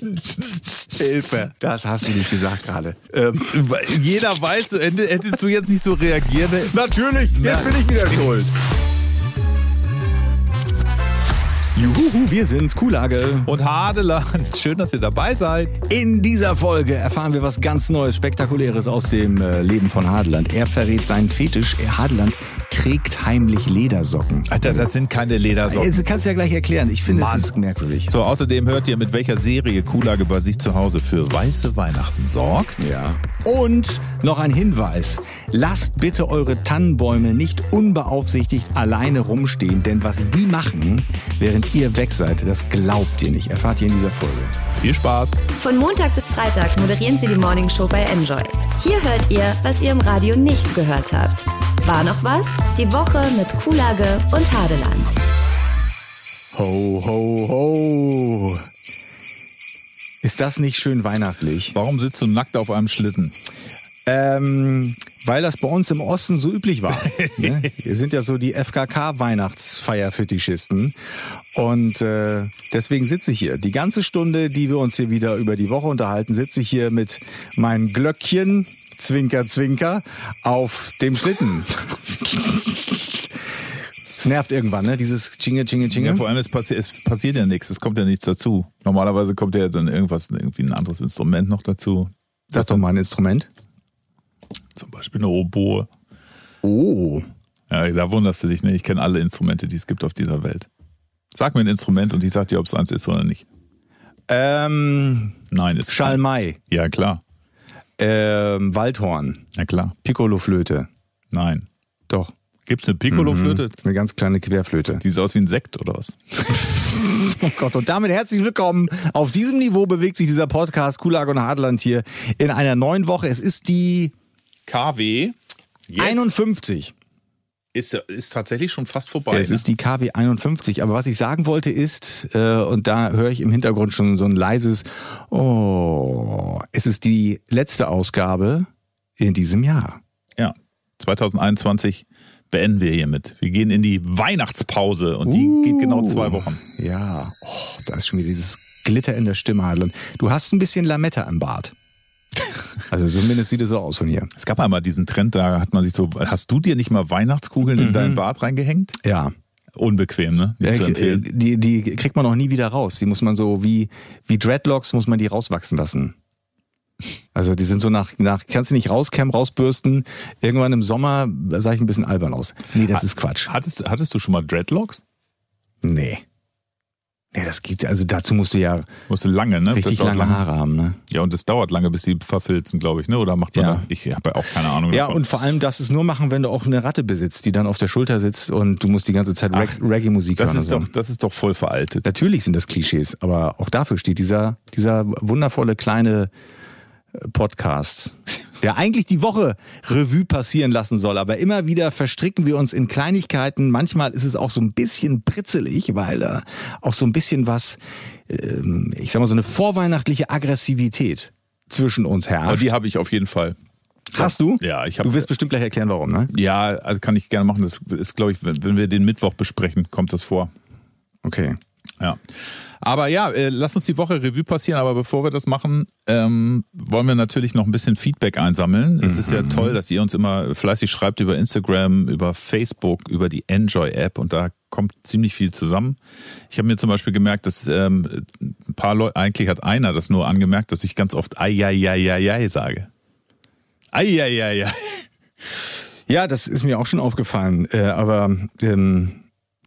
Hilfe. Das hast du nicht gesagt gerade. Ähm, Jeder weiß, hättest du jetzt nicht so reagiert. natürlich, jetzt bin ich wieder schuld. Juhu, wir sind's, Kuhlage. Und Hadeland, schön, dass ihr dabei seid. In dieser Folge erfahren wir was ganz Neues, Spektakuläres aus dem äh, Leben von Hadeland. Er verrät seinen Fetisch. Hadeland trägt heimlich Ledersocken. Alter, das sind keine Ledersocken. Das kannst du ja gleich erklären. Ich finde, Mann. es ist merkwürdig. So, außerdem hört ihr, mit welcher Serie Kuhlage bei sich zu Hause für weiße Weihnachten sorgt. Ja. Und noch ein Hinweis. Lasst bitte eure Tannenbäume nicht unbeaufsichtigt alleine rumstehen, denn was die machen, während ihr weg seid, das glaubt ihr nicht. Erfahrt ihr in dieser Folge. Viel Spaß. Von Montag bis Freitag moderieren sie die Morning Show bei Enjoy. Hier hört ihr, was ihr im Radio nicht gehört habt. War noch was? Die Woche mit Kuhlage und Hadeland. Ho, ho, ho. Ist das nicht schön weihnachtlich? Warum sitzt du nackt auf einem Schlitten? Ähm, weil das bei uns im Osten so üblich war. ne? Wir sind ja so die FKK-Weihnachtsfeierfetischisten. Und äh, deswegen sitze ich hier. Die ganze Stunde, die wir uns hier wieder über die Woche unterhalten, sitze ich hier mit meinem Glöckchen, Zwinker, Zwinker, auf dem Schlitten. Es nervt irgendwann, ne? Dieses Chinge, Chinge, Chinge. Ja, vor allem, es, passi es passiert ja nichts, es kommt ja nichts dazu. Normalerweise kommt ja dann irgendwas, irgendwie ein anderes Instrument noch dazu. Sag doch mal ein Instrument. Zum Beispiel eine Oboe. Oh. Ja, da wunderst du dich, ne? Ich kenne alle Instrumente, die es gibt auf dieser Welt. Sag mir ein Instrument und ich sag dir, ob es eins ist oder nicht. Ähm, Nein, ist Schalmei, Ja, klar. Ähm, Waldhorn, Ja, klar. Piccoloflöte. Nein. Doch. Gibt's eine Piccolo-Flöte? Ist eine ganz kleine Querflöte. Die sieht aus wie ein Sekt oder was? Oh Gott, und damit herzlich willkommen. Auf diesem Niveau bewegt sich dieser Podcast Kulag und Hartland hier in einer neuen Woche. Es ist die KW. 51. Ist, ist tatsächlich schon fast vorbei. es ne? ist die KW 51. Aber was ich sagen wollte ist, äh, und da höre ich im Hintergrund schon so ein leises Oh, es ist die letzte Ausgabe in diesem Jahr. Ja. 2021 beenden wir hiermit. Wir gehen in die Weihnachtspause und die Uh. geht genau zwei Wochen. Ja, oh, da ist schon wieder dieses Glitter in der Stimme. Du hast ein bisschen Lametta im Bart. Also zumindest sieht es so aus von hier. Es gab einmal diesen Trend, da hat man sich so, hast du dir nicht mal Weihnachtskugeln in deinen Bart reingehängt? Ja. Unbequem, ne? Empfehlen. äh, die, die kriegt man auch nie wieder raus. Die muss man so wie, wie Dreadlocks muss man die rauswachsen lassen. Also die sind so nach, nach kannst du nicht rauskämmen, rausbürsten. Irgendwann im Sommer sah ich ein bisschen albern aus. Nee, das ist Quatsch. Hattest, hattest du schon mal Dreadlocks? Nee. Nee, das geht, also dazu musst du ja Musste lange, ne? richtig dauert lange Haare haben, ne? Ja, und es dauert lange, bis die verfilzen, glaube ich, ne? Oder macht man Ja. da? Ich habe ja auch keine Ahnung. Ja, und vor allem darfst du es nur machen, wenn du auch eine Ratte besitzt, die dann auf der Schulter sitzt und du musst die ganze Zeit Reg Reggae-Musik das hören. ist so. doch, das ist doch voll veraltet. Natürlich sind das Klischees, aber auch dafür steht dieser, dieser wundervolle kleine Podcast, der eigentlich die Woche Revue passieren lassen soll, aber immer wieder verstricken wir uns in Kleinigkeiten. Manchmal ist es auch so ein bisschen britzelig, weil da auch so ein bisschen was, ähm, ich sag mal, so eine vorweihnachtliche Aggressivität zwischen uns Aber herrscht. die habe ich auf jeden Fall. Hast du? Ja, ich habe. Du wirst bestimmt gleich erklären, warum, ne? Ja, also kann ich gerne machen. Das ist, glaube ich, wenn wir den Mittwoch besprechen, kommt das vor. Okay. Ja. Aber ja, äh, lass uns die Woche Revue passieren. Aber bevor wir das machen, ähm, wollen wir natürlich noch ein bisschen Feedback einsammeln. Es ist ja toll, dass ihr uns immer fleißig schreibt über Instagram, über Facebook, über die Enjoy-App und da kommt ziemlich viel zusammen. Ich habe mir zum Beispiel gemerkt, dass ähm, ein paar Leute, eigentlich hat einer das nur angemerkt, dass ich ganz oft Eieieiei sage. Eieiei. Ja, das ist mir auch schon aufgefallen. Äh, aber ähm,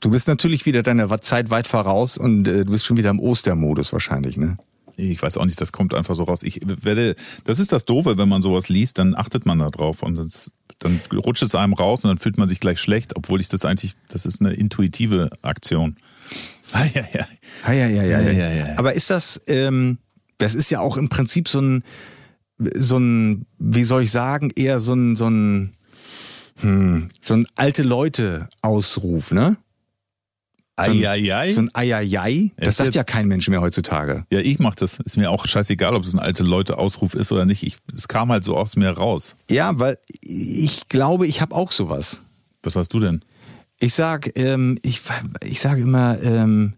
du bist natürlich wieder deiner Zeit weit voraus und äh, du bist schon wieder im Ostermodus wahrscheinlich, ne? Ich weiß auch nicht, das kommt einfach so raus. Ich werde, das ist das Doofe, wenn man sowas liest, dann achtet man da drauf und das, dann rutscht es einem raus und dann fühlt man sich gleich schlecht, obwohl ich das eigentlich, das ist eine intuitive Aktion. Ah, ja, ja. Ja, ja, ja, ja. Ja, ja, ja. Aber ist das, ähm, das ist ja auch im Prinzip so ein, so ein, wie soll ich sagen, eher so ein, so ein, hm, so ein alte Leute Ausruf, ne? Eieiei. So ein Eieiei. Das sagt jetzt- ja kein Mensch mehr heutzutage. Ja, ich mach das. Ist mir auch scheißegal, ob es ein alte Leute-Ausruf ist oder nicht. Ich, es kam halt so aus mir raus. Ja, weil ich glaube, ich habe auch sowas. Was hast du denn? Ich sag, ähm, ich, ich sage immer, ähm,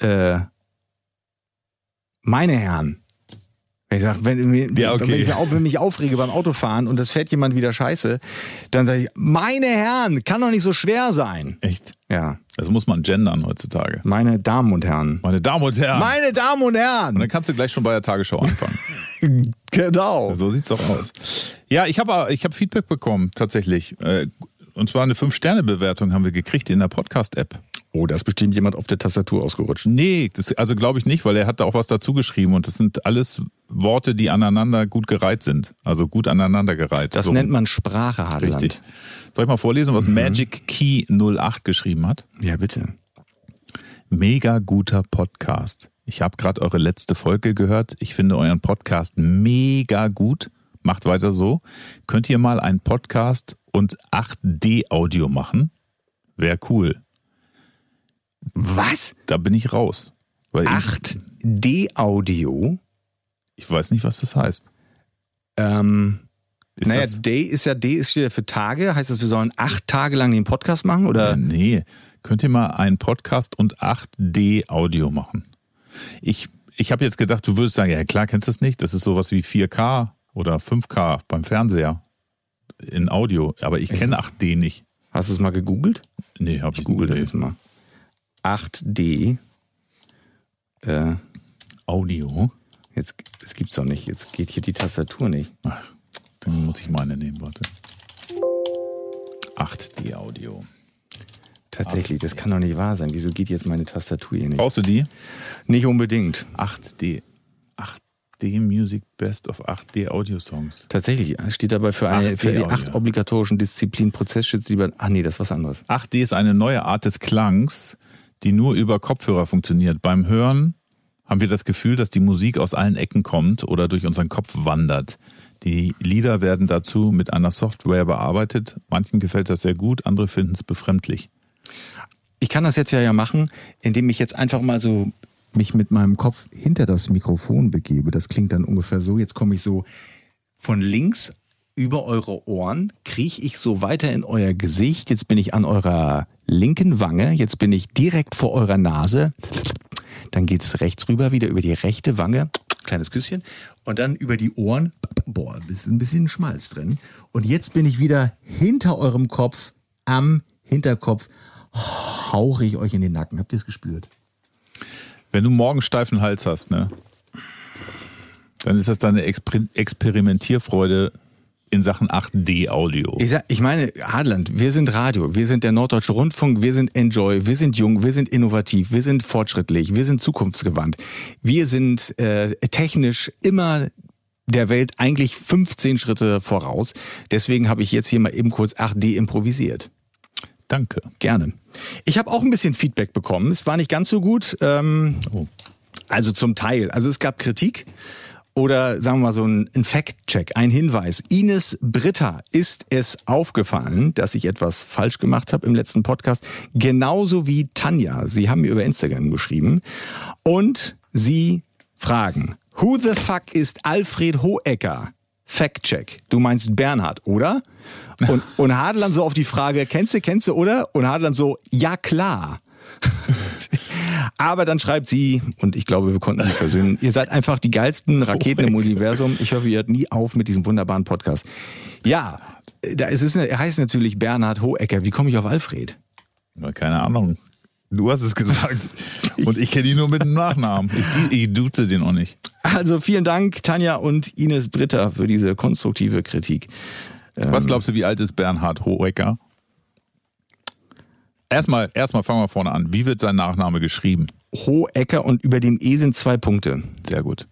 äh, meine Herren. Ich sag, wenn, Ja, okay. wenn, ich mich auf, wenn ich mich aufrege beim Autofahren und das fährt jemand wieder scheiße, dann sage ich, meine Herren, kann doch nicht so schwer sein. Echt? Ja, Das muss man gendern heutzutage. meine Damen und Herren. Meine Damen und Herren. Meine Damen und und Herren. dann kannst du gleich schon bei der Tagesschau anfangen. Genau. so sieht's doch aus. Ja, ich habe ich hab Feedback bekommen, tatsächlich. Äh, Und zwar eine 5-Sterne-Bewertung haben wir gekriegt in der Podcast-App. Oh, da ist bestimmt jemand auf der Tastatur ausgerutscht. Nee, das, also glaube ich nicht, weil er hat da auch was dazu geschrieben und das sind alles Worte, die aneinander gut gereiht sind. Also gut aneinander gereiht. Das So. nennt man Sprache, Hadeland. Richtig. Soll ich mal vorlesen, was Magic Key 08 geschrieben hat? Ja, bitte. Mega guter Podcast. Ich habe gerade eure letzte Folge gehört. Ich finde euren Podcast mega gut. Macht weiter so. Könnt ihr mal einen Podcast und 8D-Audio machen? Wäre cool. Was? Da bin ich raus. Weil ich, 8D-Audio? Ich weiß nicht, was das heißt. Ähm, Ist naja, das, Day ist ja D ist wieder für Tage. Heißt das, wir sollen acht Tage lang den Podcast machen? Oder? äh, nee. Könnt ihr mal einen Podcast und 8D-Audio machen? Ich, ich habe jetzt gedacht, du würdest sagen, ja klar, kennst du das nicht? Das ist sowas wie 4K oder 5K beim Fernseher in Audio. Aber ich kenne 8D nicht. Hast du es mal gegoogelt? Nee, habe ich Ich google das jetzt mal. 8D. Äh, Audio. Jetzt, das gibt's doch nicht. Jetzt geht hier die Tastatur nicht. Ach, dann muss ich meine nehmen, warte. 8D Audio. Tatsächlich, das kann doch nicht wahr sein. Wieso geht jetzt meine Tastatur hier nicht? Brauchst du die? Nicht unbedingt. 8D. 8D Music Best of 8D Audio Songs. Tatsächlich, steht dabei für, eine, 8D für die acht obligatorischen Disziplinen Prozessschutz lieber. Ach nee, das ist was anderes. 8D ist eine neue Art des Klangs, die nur über Kopfhörer funktioniert. Beim Hören haben wir das Gefühl, dass die Musik aus allen Ecken kommt oder durch unseren Kopf wandert. Die Lieder werden dazu mit einer Software bearbeitet. Manchen gefällt das sehr gut, andere finden es befremdlich. Ich kann das jetzt ja machen, indem ich jetzt einfach mal so mich mit meinem Kopf hinter das Mikrofon begebe. Das klingt dann ungefähr so. Jetzt komme ich so von links über eure Ohren, krieche ich so weiter in euer Gesicht. Jetzt bin ich an eurer linken Wange. Jetzt bin ich direkt vor eurer Nase. Dann geht's rechts rüber, wieder über die rechte Wange. Kleines Küsschen. Und dann über die Ohren. Boah, ist ein bisschen Schmalz drin. Und jetzt bin ich wieder hinter eurem Kopf, am Hinterkopf. Hauche ich euch in den Nacken. Habt ihr es gespürt? Wenn du morgen steifen Hals hast, ne, dann ist das deine Exper Experimentierfreude in Sachen 8D-Audio. Ich, sag, ich meine, Adland, wir sind Radio, wir sind der Norddeutsche Rundfunk, wir sind Enjoy, wir sind jung, wir sind innovativ, wir sind fortschrittlich, wir sind zukunftsgewandt. Wir sind äh, technisch immer der Welt eigentlich 15 Schritte voraus. Deswegen habe ich jetzt hier mal eben kurz 8D improvisiert. Danke. Gerne. Ich habe auch ein bisschen Feedback bekommen. Es war nicht ganz so gut. Ähm, Oh. also zum Teil. Also es gab Kritik oder sagen wir mal so ein, Fact-Check, ein Hinweis. Ines Britta ist es aufgefallen, dass ich etwas falsch gemacht habe im letzten Podcast. Genauso wie Tanja. Sie haben mir über Instagram geschrieben. Und sie fragen, who the fuck ist Alfred Hohecker? Fact-Check. Du meinst Bernhard, oder? Und, und Hadland so auf die Frage, kennst du, kennst du, oder? Und Hadland so, ja klar. Aber dann schreibt sie, und ich glaube, wir konnten sie versöhnen, ihr seid einfach die geilsten Raketen im Universum. Ich hoffe, ihr hört nie auf mit diesem wunderbaren Podcast. Ja, da ist es, er heißt natürlich Bernhard Hohecker. Wie komme ich auf Alfred? Keine Ahnung. Du hast es gesagt. Und ich kenne ihn nur mit dem Nachnamen. Ich, ich duze den auch nicht. Also vielen Dank, Tanja und Ines Britta, für diese konstruktive Kritik. Was glaubst du, wie alt ist Bernhard Hohecker? Erstmal, erstmal fangen wir vorne an. Wie wird sein Nachname geschrieben? Hohecker und über dem E sind zwei Punkte. Sehr gut.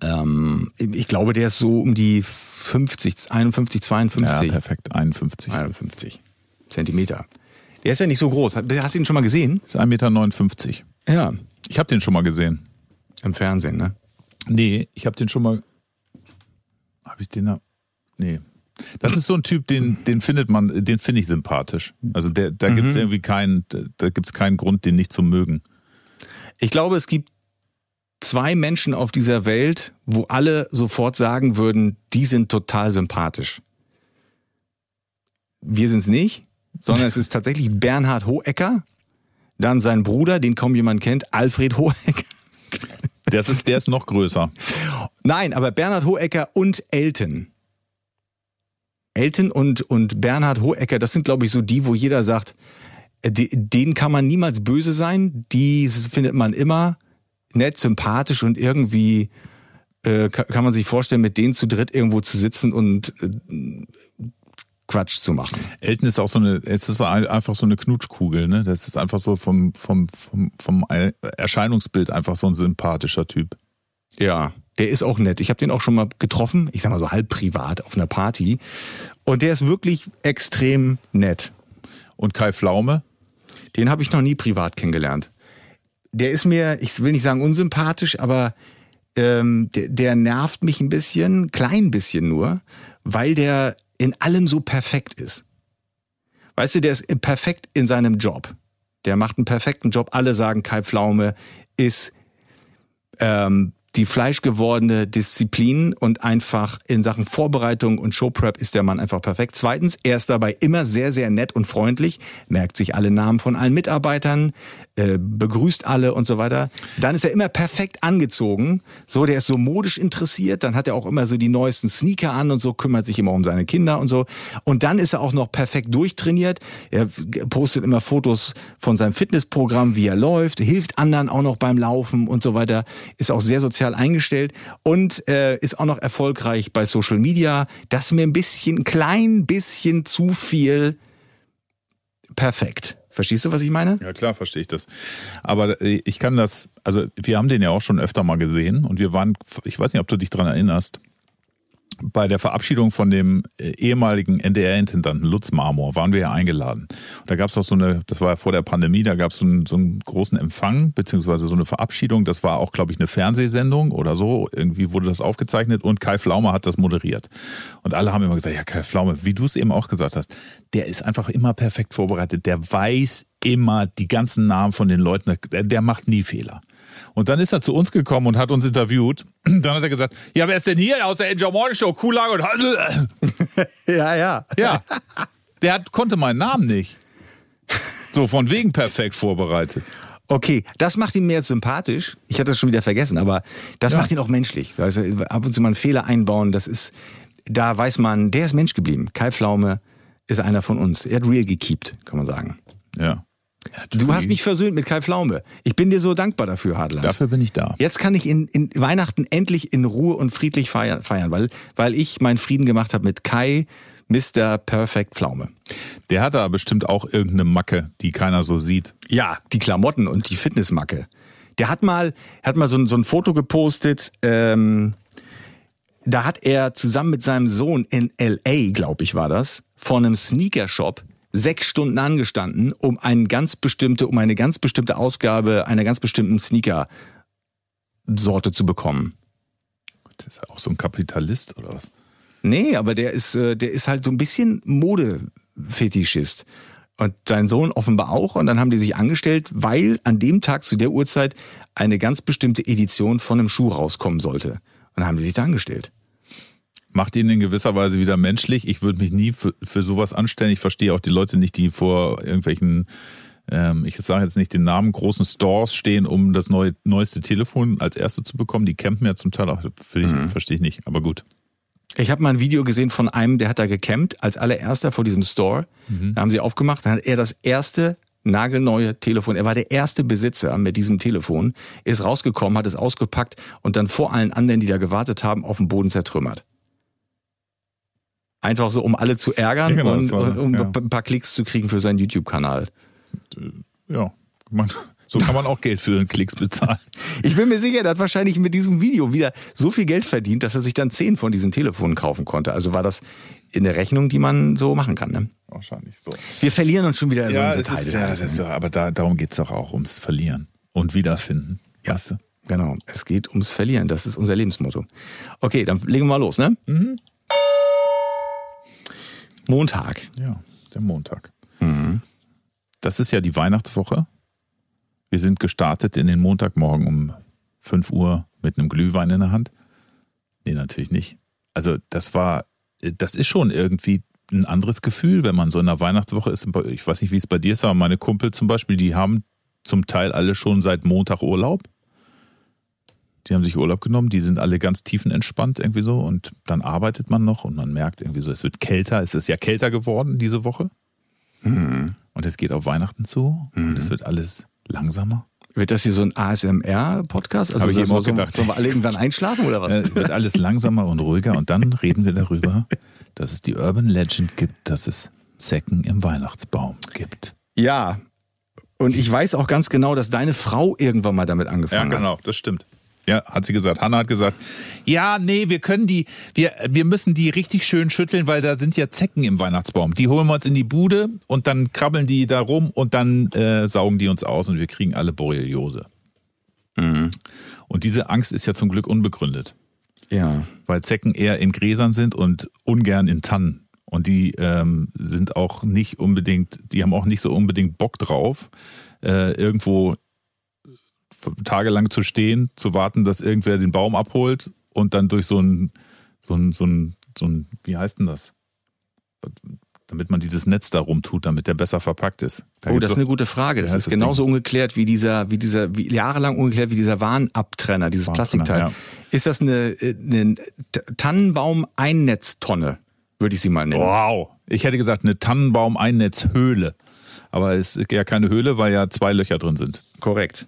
Ähm, ich glaube, der ist so um die 50, 51, Ja, 52. perfekt. 51. 51 Zentimeter. Der ist ja nicht so groß. Hast du ihn schon mal gesehen? Ist 1,59 Meter. Ja. Ich habe den schon mal gesehen. Im Fernsehen, ne? Nee, ich habe den schon mal. Habe ich den da? Nee. Das ist so ein Typ, den, den findet man, den finde ich sympathisch. Also der, da gibt es irgendwie keinen, da gibt es keinen Grund, den nicht zu mögen. Ich glaube, es gibt zwei Menschen auf dieser Welt, wo alle sofort sagen würden, die sind total sympathisch. Wir sind es nicht, sondern es ist tatsächlich Bernhard Hohecker, dann sein Bruder, den kaum jemand kennt, Alfred Hohecker. Das ist, der ist noch größer. Nein, aber Bernhard Hohecker und Elton. Elton und, und Bernhard Hohecker, das sind, glaube ich, so die, wo jeder sagt, äh, denen kann man niemals böse sein. Die findet man immer nett, sympathisch und irgendwie äh, kann man sich vorstellen, mit denen zu dritt irgendwo zu sitzen und äh, Quatsch zu machen. Elton ist auch so eine, es ist einfach so eine Knutschkugel, ne? Das ist einfach so vom, vom, vom, vom Erscheinungsbild einfach so ein sympathischer Typ. Ja, der ist auch nett. Ich habe den auch schon mal getroffen, ich sag mal so halb privat auf einer Party. Und der ist wirklich extrem nett. Und Kai Pflaume? Den habe ich noch nie privat kennengelernt. Der ist mir, ich will nicht sagen unsympathisch, aber ähm, der, der nervt mich ein bisschen, klein bisschen nur, weil der in allem so perfekt ist. Weißt du, der ist perfekt in seinem Job. Der macht einen perfekten Job. Alle sagen, Kai Pflaume ist ähm, die fleischgewordene Disziplin und einfach in Sachen Vorbereitung und Showprep ist der Mann einfach perfekt. Zweitens, er ist dabei immer sehr, sehr nett und freundlich, merkt sich alle Namen von allen Mitarbeitern, äh, begrüßt alle und so weiter. Dann ist er immer perfekt angezogen. So, der ist so modisch interessiert. Dann hat er auch immer so die neuesten Sneaker an und so, kümmert sich immer um seine Kinder und so. Und dann ist er auch noch perfekt durchtrainiert. Er postet immer Fotos von seinem Fitnessprogramm, wie er läuft, hilft anderen auch noch beim Laufen und so weiter. Ist auch sehr sozial sozial eingestellt und äh, ist auch noch erfolgreich bei Social Media. Das ist mir ein bisschen, ein klein bisschen zu viel perfekt. Verstehst du, was ich meine? Ja, klar, verstehe ich das. Aber äh, ich kann das, also wir haben den ja auch schon öfter mal gesehen und wir waren, ich weiß nicht, ob du dich dran erinnerst, bei der Verabschiedung von dem äh, ehemaligen NDR-Intendanten Lutz Marmor waren wir ja eingeladen. Da gab es auch so eine, das war ja vor der Pandemie, da gab es so, einen, so einen großen Empfang, beziehungsweise so eine Verabschiedung. Das war auch, glaube ich, eine Fernsehsendung oder so. Irgendwie wurde das aufgezeichnet und Kai Flaume hat das moderiert. Und alle haben immer gesagt, ja, Kai Flaume, wie du es eben auch gesagt hast, der ist einfach immer perfekt vorbereitet. Der weiß immer die ganzen Namen von den Leuten. Der macht nie Fehler. Und dann ist er zu uns gekommen und hat uns interviewt. Dann hat er gesagt, ja, wer ist denn hier aus der Enjoy Morning Show? Kuhlage und Ja, ja. Ja. Der hat, konnte meinen Namen nicht. So, von wegen perfekt vorbereitet. Okay, das macht ihn mehr sympathisch. Ich hatte das schon wieder vergessen, aber das ja. macht ihn auch menschlich. Also ab und zu mal einen Fehler einbauen, das ist, da weiß man, der ist Mensch geblieben. Kai Pflaume ist einer von uns. Er hat real gekeept, kann man sagen. Ja. Du hast mich versöhnt mit Kai Pflaume. Ich bin dir so dankbar dafür, Hadland. Dafür bin ich da. Jetzt kann ich in, in Weihnachten endlich in Ruhe und friedlich feiern, feiern weil, weil ich meinen Frieden gemacht habe mit Kai, Mr. Perfect Pflaume. Der hat da bestimmt auch irgendeine Macke, die keiner so sieht. Ja, die Klamotten und die Fitnessmacke. Der hat mal, hat mal so, ein, so ein Foto gepostet, ähm, da hat er zusammen mit seinem Sohn in L.A., glaube ich, war das, vor einem Sneaker-Shop sechs Stunden angestanden, um eine ganz bestimmte, um eine ganz bestimmte Ausgabe einer ganz bestimmten Sneaker-Sorte zu bekommen. Das ist ja auch so ein Kapitalist oder was? Nee, aber der ist, äh, der ist halt so ein bisschen Modefetischist. Und sein Sohn offenbar auch. Und dann haben die sich angestellt, weil an dem Tag zu der Uhrzeit eine ganz bestimmte Edition von einem Schuh rauskommen sollte. Und dann haben die sich da angestellt macht ihn in gewisser Weise wieder menschlich. Ich würde mich nie für, für sowas anstellen. Ich verstehe auch die Leute nicht, die vor irgendwelchen, ähm, ich sage jetzt nicht den Namen, großen Stores stehen, um das neue, neueste Telefon als erste zu bekommen. Die campen ja zum Teil auch, mhm. verstehe ich nicht, aber gut. Ich habe mal ein Video gesehen von einem, der hat da gecampt als allererster vor diesem Store. Mhm. Da haben sie aufgemacht, dann hat er das erste nagelneue Telefon. Er war der erste Besitzer mit diesem Telefon, ist rausgekommen, hat es ausgepackt und dann vor allen anderen, die da gewartet haben, auf dem Boden zertrümmert. Einfach so, um alle zu ärgern ja, genau, und war, um ja. ein paar Klicks zu kriegen für seinen YouTube-Kanal. Ja, man, so kann man auch Geld für den Klicks bezahlen. Ich bin mir sicher, er hat wahrscheinlich mit diesem Video wieder so viel Geld verdient, dass er sich dann zehn von diesen Telefonen kaufen konnte. Also war das in der Rechnung, die man so machen kann. Ne? Wahrscheinlich so. Wir verlieren uns schon wieder ja, so Teile. Ist, ja, das ist, aber da, darum geht es doch auch, ums Verlieren und Wiederfinden. Ja, weißt du? genau. Es geht ums Verlieren. Das ist unser Lebensmotto. Okay, dann legen wir mal los, ne? Mhm. Montag. Ja, der Montag. Mhm. Das ist ja die Weihnachtswoche. Wir sind gestartet in den Montagmorgen um 5 Uhr mit einem Glühwein in der Hand. Nee, natürlich nicht. Also das war, das ist schon irgendwie ein anderes Gefühl, wenn man so in der Weihnachtswoche ist. Ich weiß nicht, wie es bei dir ist, aber meine Kumpel zum Beispiel, die haben zum Teil alle schon seit Montag Urlaub. Die haben sich Urlaub genommen, die sind alle ganz tiefenentspannt irgendwie so und dann arbeitet man noch und man merkt irgendwie so, es wird kälter, es ist ja kälter geworden diese Woche. Mhm. Und es geht auf Weihnachten zu und es wird alles langsamer. Wird das hier so ein ASMR-Podcast? Also ich eben auch so- gedacht. Sollen wir alle irgendwann einschlafen oder was? Äh, wird alles langsamer und ruhiger und dann reden wir darüber, dass es die Urban Legend gibt, dass es Zecken im Weihnachtsbaum gibt. Ja. Und ich weiß auch ganz genau, dass deine Frau irgendwann mal damit angefangen hat. genau, das stimmt. Ja, hat sie gesagt. Hanna hat gesagt, ja, nee, wir können die, wir, wir müssen die richtig schön schütteln, weil da sind ja Zecken im Weihnachtsbaum. Die holen wir uns in die Bude und dann krabbeln die da rum und dann äh, saugen die uns aus und wir kriegen alle Borreliose. Und diese Angst ist ja zum Glück unbegründet. Ja. weil Zecken eher in Gräsern sind und ungern in Tannen. Und die ähm, sind auch nicht unbedingt, die haben auch nicht so unbedingt Bock drauf, äh, irgendwo tagelang zu stehen, zu warten, dass irgendwer den Baum abholt und dann durch so ein, so ein, so ein, so ein wie heißt denn das? Damit man dieses Netz da rumtut, damit der besser verpackt ist. Da Oh, das ist eine gute Frage. Das ist das genauso ungeklärt wie dieser, wie dieser, wie jahrelang ungeklärt wie dieser Warnabtrenner, dieses Warntrenner, Plastikteil. ja. Ist das eine, äh, eine Tannenbaum-Einnetztonne, würde ich sie mal nennen? Wow. Ich hätte gesagt, eine Tannenbaum-Einnetzhöhle. Aber es ist ja keine Höhle, weil ja zwei Löcher drin sind. Korrekt.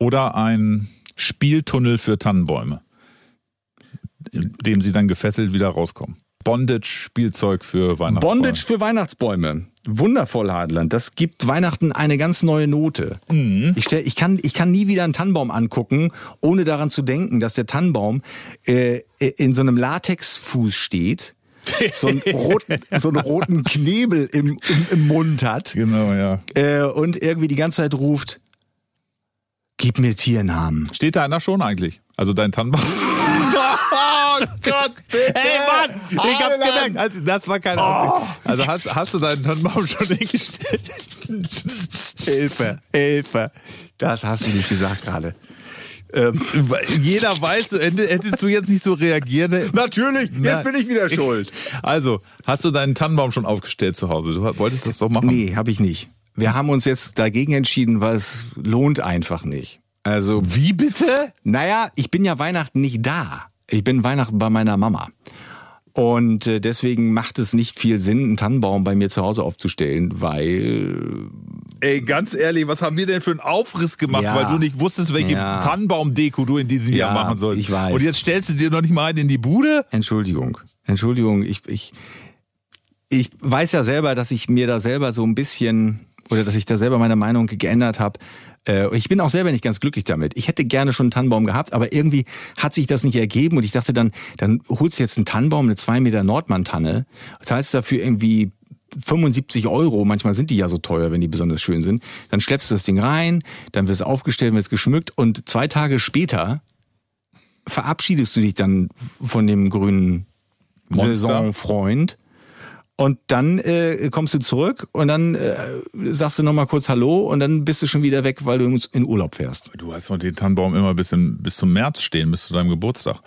Oder ein Spieltunnel für Tannenbäume, in dem sie dann gefesselt wieder rauskommen. Bondage-Spielzeug für Weihnachtsbäume. Bondage für Weihnachtsbäume. Wundervoll, Hadland. Das gibt Weihnachten eine ganz neue Note. Mhm. Ich, stell, ich, kann, ich kann nie wieder einen Tannenbaum angucken, ohne daran zu denken, dass der Tannenbaum äh, in so einem Latexfuß steht, so einen roten, so einen roten Knebel im, im, im Mund hat Genau, ja. äh, und irgendwie die ganze Zeit ruft, gib mir Tiernamen. Steht da einer schon eigentlich? Also dein Tannenbaum? oh Gott! Ey Mann! Ich hab's gemerkt. Also, das war keine Absicht. Also hast, hast du deinen Tannenbaum schon hingestellt? Hilfe, Hilfe. Das hast du nicht gesagt gerade. Jeder weiß, hättest du jetzt nicht so reagiert. Natürlich, jetzt bin ich wieder schuld. Also, hast du deinen Tannenbaum schon aufgestellt zu Hause? Du wolltest das doch machen. Nee, habe ich nicht. Wir haben uns jetzt dagegen entschieden, weil es lohnt einfach nicht. Also, Wie bitte? naja, ich bin ja Weihnachten nicht da. Ich bin Weihnachten bei meiner Mama. Und äh, deswegen macht es nicht viel Sinn, einen Tannenbaum bei mir zu Hause aufzustellen, weil Ey, ganz ehrlich, was haben wir denn für einen Aufriss gemacht, Ja. weil du nicht wusstest, welche Ja. Tannenbaum-Deko du in diesem Ja, Jahr machen sollst. ich weiß. Und jetzt stellst du dir noch nicht mal einen in die Bude? Entschuldigung, Entschuldigung, ich, ich, ich weiß ja selber, dass ich mir da selber so ein bisschen oder dass ich da selber meine Meinung geändert habe. Äh, Ich bin auch selber nicht ganz glücklich damit. Ich hätte gerne schon einen Tannenbaum gehabt, aber irgendwie hat sich das nicht ergeben und ich dachte dann, dann holst du jetzt einen Tannenbaum, eine 2 Meter Nordmann-Tanne, zahlst dafür irgendwie 75 Euro, manchmal sind die ja so teuer, wenn die besonders schön sind. Dann schleppst du das Ding rein, dann wird es aufgestellt, wird es geschmückt und zwei Tage später verabschiedest du dich dann von dem grünen Monster. Saisonfreund. Und dann äh, kommst du zurück und dann äh, sagst du nochmal kurz Hallo und dann bist du schon wieder weg, weil du in- Urlaub fährst. Du hast doch den Tannenbaum immer bis, in, bis zum März stehen, bis zu deinem Geburtstag.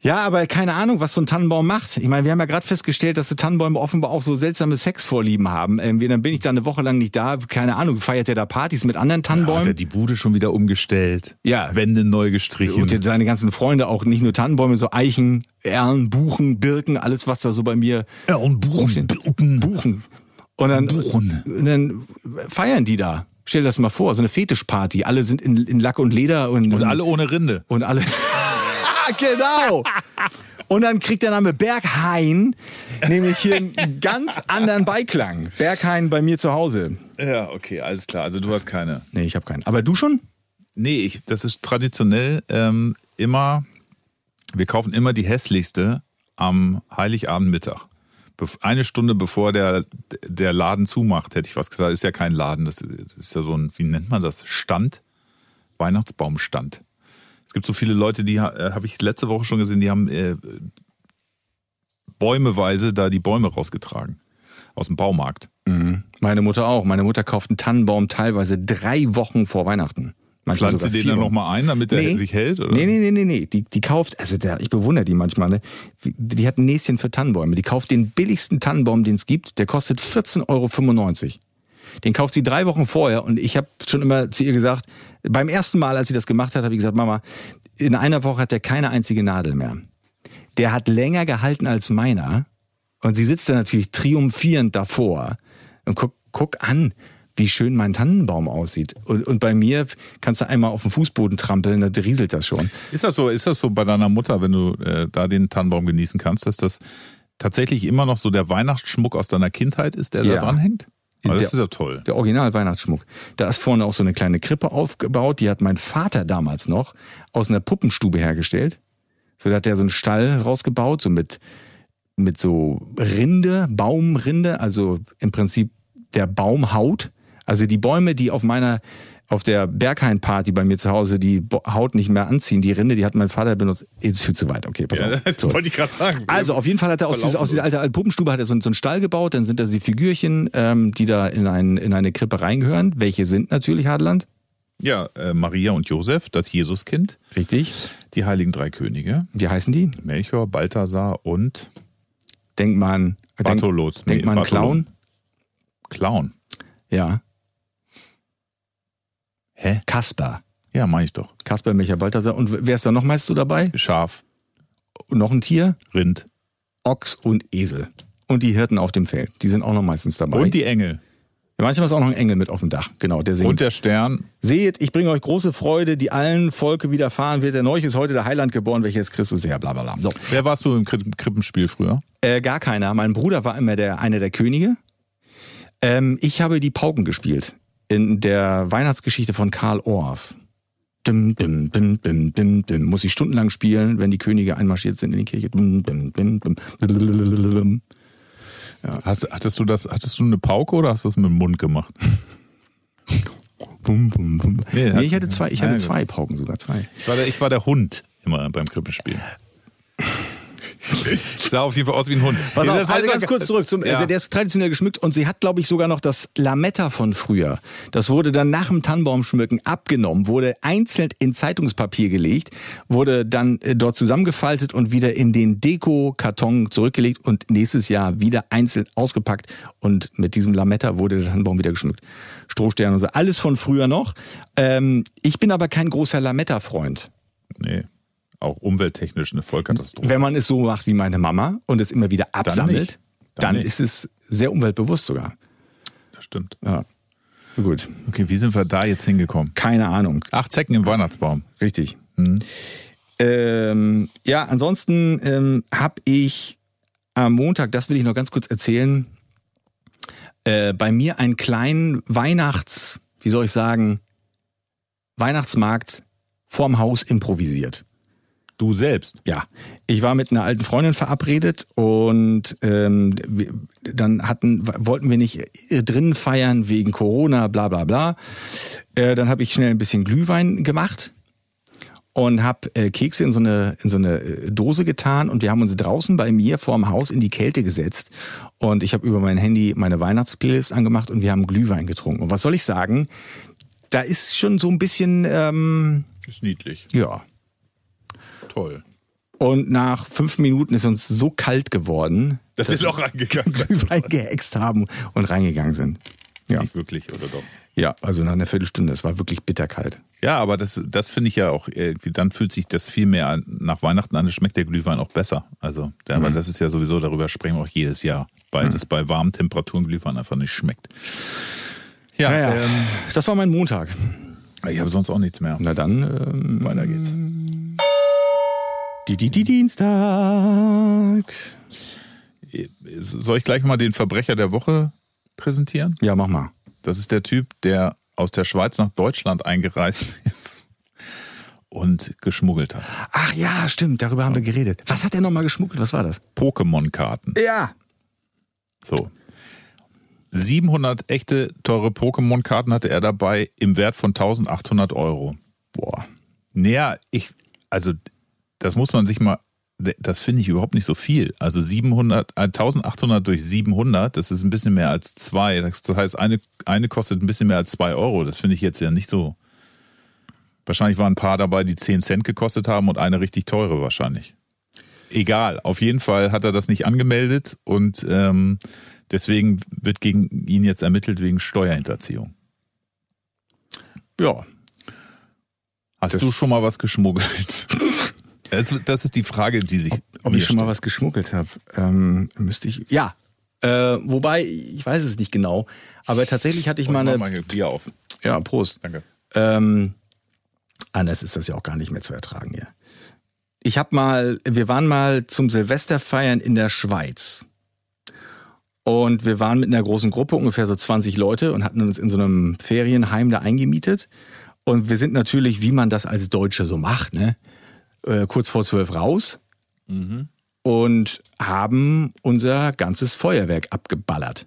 Ja, aber keine Ahnung, was so ein Tannenbaum macht. Ich meine, wir haben ja gerade festgestellt, dass die Tannenbäume offenbar auch so seltsame Sexvorlieben haben. Ähm, dann bin ich da eine Woche lang nicht da. Keine Ahnung, feiert der da Partys mit anderen Hat Tannenbäumen? er die Bude schon wieder umgestellt? Ja. Wände neu gestrichen. Und seine ganzen Freunde auch nicht nur Tannenbäume, so Eichen, Erlen, Buchen, Birken, alles was da so bei mir Erlen, Buchen, Birken. Buchen. Und dann, Buchen. und dann feiern die da. Stell dir das mal vor, so eine Fetischparty. Alle sind in, in Lack und Leder und, Und alle ohne Rinde. und alle. genau. Und dann kriegt der Name Berghain nämlich hier einen ganz anderen Beiklang. Berghain bei mir zu Hause. Ja, okay, alles klar. Also du hast keine. Nee, ich habe keinen. Aber du schon? Nee, ich, das ist traditionell ähm, immer, wir kaufen immer die hässlichste am Heiligabendmittag. Eine Stunde bevor der, der Laden zumacht, hätte ich was gesagt. Ist ja kein Laden, das ist ja so ein, wie nennt man das? Stand? Weihnachtsbaumstand. Es gibt so viele Leute, die äh, habe ich letzte Woche schon gesehen, die haben äh, bäumeweise da die Bäume rausgetragen. Aus dem Baumarkt. Meine Mutter auch. Meine Mutter kauft einen Tannenbaum teilweise drei Wochen vor Weihnachten. Manchmal Pflanzt sie den dann nochmal ein, damit der Nee. sich hält? Oder? Nee, nee, nee, nee, nee. Die, die kauft, also der, ich bewundere die manchmal, ne? Die hat ein Näschen für Tannenbäume. Die kauft den billigsten Tannenbaum, den es gibt, der kostet 14,95 Euro. Den kauft sie drei Wochen vorher und ich habe schon immer zu ihr gesagt, beim ersten Mal, als sie das gemacht hat, habe ich gesagt, Mama, in einer Woche hat der keine einzige Nadel mehr. Der hat länger gehalten als meiner und sie sitzt da natürlich triumphierend davor und guck, guck an, wie schön mein Tannenbaum aussieht. Und, und bei mir kannst du einmal auf den Fußboden trampeln, da rieselt das schon. Ist das so, ist das so bei deiner Mutter, wenn du äh, da den Tannenbaum genießen kannst, dass das tatsächlich immer noch so der Weihnachtsschmuck aus deiner Kindheit ist, der Ja. da dran hängt? Aber das Der- ist ja toll. Der Original-Weihnachtsschmuck. Da ist vorne auch so eine kleine Krippe aufgebaut, die hat mein Vater damals noch aus einer Puppenstube hergestellt. So, da hat er so einen Stall rausgebaut, so mit, mit so Rinde, Baumrinde, also im Prinzip der Baumhaut. Also die Bäume, die auf meiner, auf der Berghain-Party bei mir zu Hause die Haut nicht mehr anziehen, die Rinde, die hat mein Vater benutzt. Ist viel zu weit, okay, pass auf. So. ich gerade sagen. Also auf jeden Fall hat er aus, dieser, aus dieser alten Puppenstube hat er so, einen- so einen Stall gebaut, dann sind da die Figürchen, ähm, die da in, ein, in eine Krippe reingehören. Welche sind natürlich Hadeland? Ja, äh, Maria und Josef, das Jesuskind, Richtig. die heiligen drei Könige, Wie heißen die? Melchior, Balthasar und Denkt man. Denk, Bartholos. denkt man Bartholom. Clown? Clown. Ja. Hä? Kasper. Ja, meine ich doch. Kasper, Micha, Balthasar. Und wer ist da noch meist so dabei? Schaf, Und noch ein Tier? Rind Ochs und Esel. Und die Hirten auf dem Feld. Die sind auch noch meistens dabei. und die Engel. Manchmal ist auch noch ein Engel mit auf dem Dach. Genau, der singt. Und der Stern. Seht, ich bringe euch große Freude, die allen Volke widerfahren wird. Der Neuch ist heute der Heiland geboren, welches Christus her, bla bla bla. So. Wer warst du im Kri- Krippenspiel früher? Äh, gar keiner. Mein Bruder war immer der, einer der Könige. Ähm, ich habe die Pauken gespielt. In der Weihnachtsgeschichte von Karl Orff. Dim, dim, dim, dim, dim, dim. Muss ich stundenlang spielen, wenn die Könige einmarschiert sind in die Kirche. Dim, dim, dim, dim, dim. Hast, hattest du das, hattest du eine Pauke oder hast du das mit dem Mund gemacht? Bum, bum, bum. Nee, Nee, ich hatte zwei, ich Ja, hatte zwei Pauken, sogar zwei. Ich war der, ich war der Hund immer beim Krippenspiel. Ich sah auf jeden Fall aus wie ein Hund. Pass auf, das also so- ganz kurz zurück. Zum, Ja. Der ist traditionell geschmückt und sie hat, glaube ich, sogar noch das Lametta von früher. Das wurde dann nach dem Tannenbaumschmücken abgenommen, wurde einzeln in Zeitungspapier gelegt, wurde dann äh, dort zusammengefaltet und wieder in den Deko-Karton zurückgelegt und nächstes Jahr wieder einzeln ausgepackt und mit diesem Lametta wurde der Tannenbaum wieder geschmückt. Strohsterne und so, alles von früher noch. Ähm, ich bin aber kein großer Lametta-Freund. Nee, auch umwelttechnisch eine Vollkatastrophe. Wenn man es so macht wie meine Mama und es immer wieder absammelt, dann, Dann nicht. ist es sehr umweltbewusst sogar. Das stimmt. Ja. Gut. Okay, wie sind wir da jetzt hingekommen? Keine Ahnung. Acht Zecken im Weihnachtsbaum. Richtig. Ähm, ja, ansonsten ähm, habe ich am Montag, das will ich noch ganz kurz erzählen, äh, bei mir einen kleinen Weihnachts, wie soll ich sagen, Weihnachtsmarkt vorm Haus improvisiert. Du selbst. Ja, ich war mit einer alten Freundin verabredet und ähm, wir, dann hatten wollten wir nicht drinnen feiern wegen Corona, bla bla bla. Äh, dann habe ich schnell ein bisschen Glühwein gemacht und habe äh, Kekse in so eine in so eine äh, Dose getan und wir haben uns draußen bei mir vorm Haus in die Kälte gesetzt und ich habe über mein Handy meine Weihnachtsplaylist angemacht und wir haben Glühwein getrunken. Und was soll ich sagen? Da ist schon so ein bisschen ähm, Ist niedlich. ja Toll. Und nach fünf Minuten ist uns so kalt geworden, Dass wir noch reingegangen sind. Glühwein gehext haben und reingegangen sind. Ja. Nicht wirklich, oder doch? ja, also nach einer Viertelstunde. Es war wirklich bitterkalt. Ja, aber das, das finde ich ja auch irgendwie, dann fühlt sich das viel mehr an, nach Weihnachten an, schmeckt der Glühwein auch besser. Also, der, aber das ist ja sowieso, darüber sprechen wir auch jedes Jahr, weil das bei warmen Temperaturen Glühwein einfach nicht schmeckt. Ja, Naja, Ähm, das war mein Montag. ich habe sonst auch nichts mehr. Na dann, ähm, Weiter geht's. Die, die, die Dienstag. Soll ich gleich mal den Verbrecher der Woche präsentieren? Ja, mach mal. Das ist der Typ, der aus der Schweiz nach Deutschland eingereist ist und geschmuggelt hat. Ach ja, stimmt, darüber haben wir geredet. Was hat er nochmal geschmuggelt? Was war das? Pokémon-Karten. Ja. So. 700 echte teure Pokémon-Karten hatte er dabei im Wert von 1800 Euro. Boah. Naja, ich, also, das muss man sich mal, das finde ich überhaupt nicht so viel. Also 700, äh, 1800 durch 700, das ist ein bisschen mehr als zwei. Das heißt, eine, eine kostet ein bisschen mehr als zwei Euro. Das finde ich jetzt ja nicht so. Wahrscheinlich waren ein paar dabei, die 10 Cent gekostet haben und eine richtig teure wahrscheinlich. Egal, auf jeden Fall hat er das nicht angemeldet und ähm, deswegen wird gegen ihn jetzt ermittelt wegen Steuerhinterziehung. Ja. Hast Das- du schon mal was geschmuggelt? Also, das ist die Frage, die sich. Ob mir ich schon mal stellt. was geschmuggelt habe, ähm, müsste ich. Ja. Äh, wobei, ich weiß es nicht genau. Aber tatsächlich hatte ich mal eine. mal Bier auf. Ja, Prost. Danke. Ähm, anders ist das ja auch gar nicht mehr zu ertragen hier. Ich habe mal, wir waren mal zum Silvesterfeiern in der Schweiz. Und wir waren mit einer großen Gruppe, ungefähr so 20 Leute, und hatten uns in so einem Ferienheim da eingemietet. Und wir sind natürlich, wie man das als Deutsche so macht, ne? Äh, kurz vor zwölf raus und haben unser ganzes Feuerwerk abgeballert.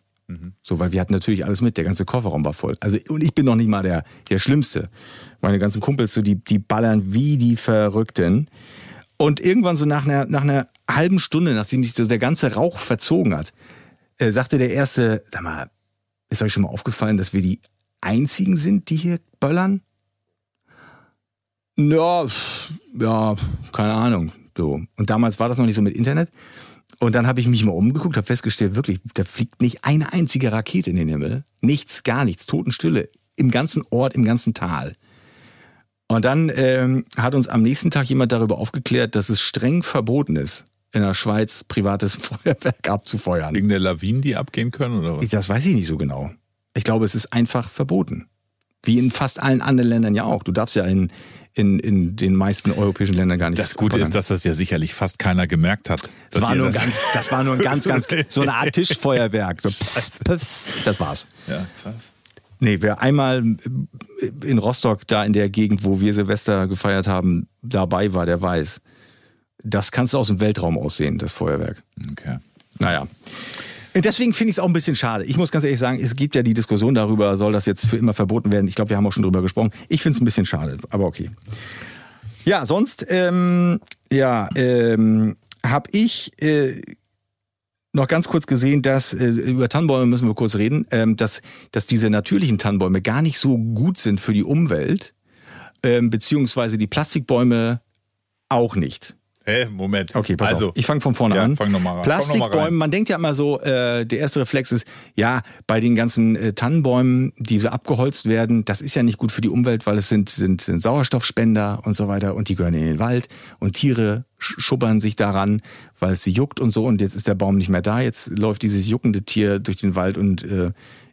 So, weil wir hatten natürlich alles mit, der ganze Kofferraum war voll. Also, und ich bin noch nicht mal der, der Schlimmste. Meine ganzen Kumpels, so, die, die ballern wie die Verrückten. Und irgendwann so nach einer, nach einer halben Stunde, nachdem sich so der ganze Rauch verzogen hat, äh, sagte der Erste, sag mal, ist euch schon mal aufgefallen, dass wir die Einzigen sind, die hier böllern? Ja, ja, keine Ahnung. So. Und damals war das noch nicht so mit Internet. Und dann habe ich mich mal umgeguckt, habe festgestellt, wirklich, da fliegt nicht eine einzige Rakete in den Himmel. Nichts, gar nichts, Totenstille. Im ganzen Ort, im ganzen Tal. Und dann ähm, hat uns am nächsten Tag jemand darüber aufgeklärt, dass es streng verboten ist, in der Schweiz privates Feuerwerk abzufeuern. Wegen der Lawinen, die abgehen können oder was? Das weiß ich nicht so genau. Ich glaube, es ist einfach verboten. Wie in fast allen anderen Ländern ja auch. Du darfst ja in, in, in den meisten europäischen Ländern gar nicht. Das Gute ist, dass das ja sicherlich fast keiner gemerkt hat. das war, nur ein das- ganz, das war nur ein ganz, ganz, so eine Art Tischfeuerwerk. So, pff, pff, das war's. Ja, krass. Nee, wer einmal in Rostock, da in der Gegend, wo wir Silvester gefeiert haben, dabei war, der weiß. Das kannst du aus dem Weltraum aussehen, das Feuerwerk. Okay. Naja. Deswegen finde ich es auch ein bisschen schade. Ich muss ganz ehrlich sagen, es gibt ja die Diskussion darüber, soll das jetzt für immer verboten werden. Ich glaube, wir haben auch schon drüber gesprochen. Ich finde es ein bisschen schade, aber okay. Ja, sonst, ähm, ja, ähm, habe ich äh, noch ganz kurz gesehen, dass äh, über Tannenbäume müssen wir kurz reden, ähm, dass, dass diese natürlichen Tannenbäume gar nicht so gut sind für die Umwelt, ähm, beziehungsweise die Plastikbäume auch nicht. Hä, Moment. Okay, pass also, auf. Ich fange von vorne ja, an. fang noch mal rein. Plastikbäume, man denkt ja immer so, äh, der erste Reflex ist, ja, bei den ganzen äh, Tannenbäumen, die so abgeholzt werden, das ist ja nicht gut für die Umwelt, weil es sind, sind, sind Sauerstoffspender und so weiter und die gehören in den Wald und Tiere sch- schubbern sich daran, weil es sie juckt und so und jetzt ist der Baum nicht mehr da, jetzt läuft dieses juckende Tier durch den Wald und äh,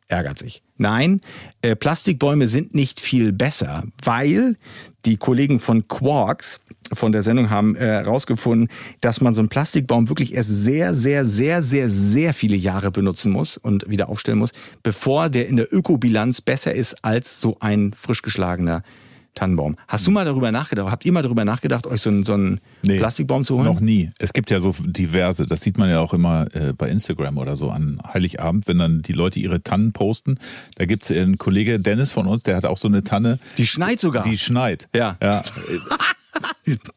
ärgert sich. Nein, äh, Plastikbäume sind nicht viel besser, weil die Kollegen von Quarks von der Sendung haben herausgefunden, dass man so einen Plastikbaum wirklich erst sehr, sehr, sehr, sehr, sehr viele Jahre benutzen muss und wieder aufstellen muss, bevor der in der Ökobilanz besser ist als so ein frisch geschlagener Tannenbaum. Hast du mal darüber nachgedacht? Habt ihr mal darüber nachgedacht, euch so einen, so einen Nee, Plastikbaum zu holen? Noch nie. Es gibt ja so diverse, das sieht man ja auch immer äh, bei Instagram oder so an Heiligabend, wenn dann die Leute ihre Tannen posten. Da gibt es einen Kollege Dennis von uns, der hat auch so eine Tanne, Die schneit sogar. die schneit. Ja. Ja, äh,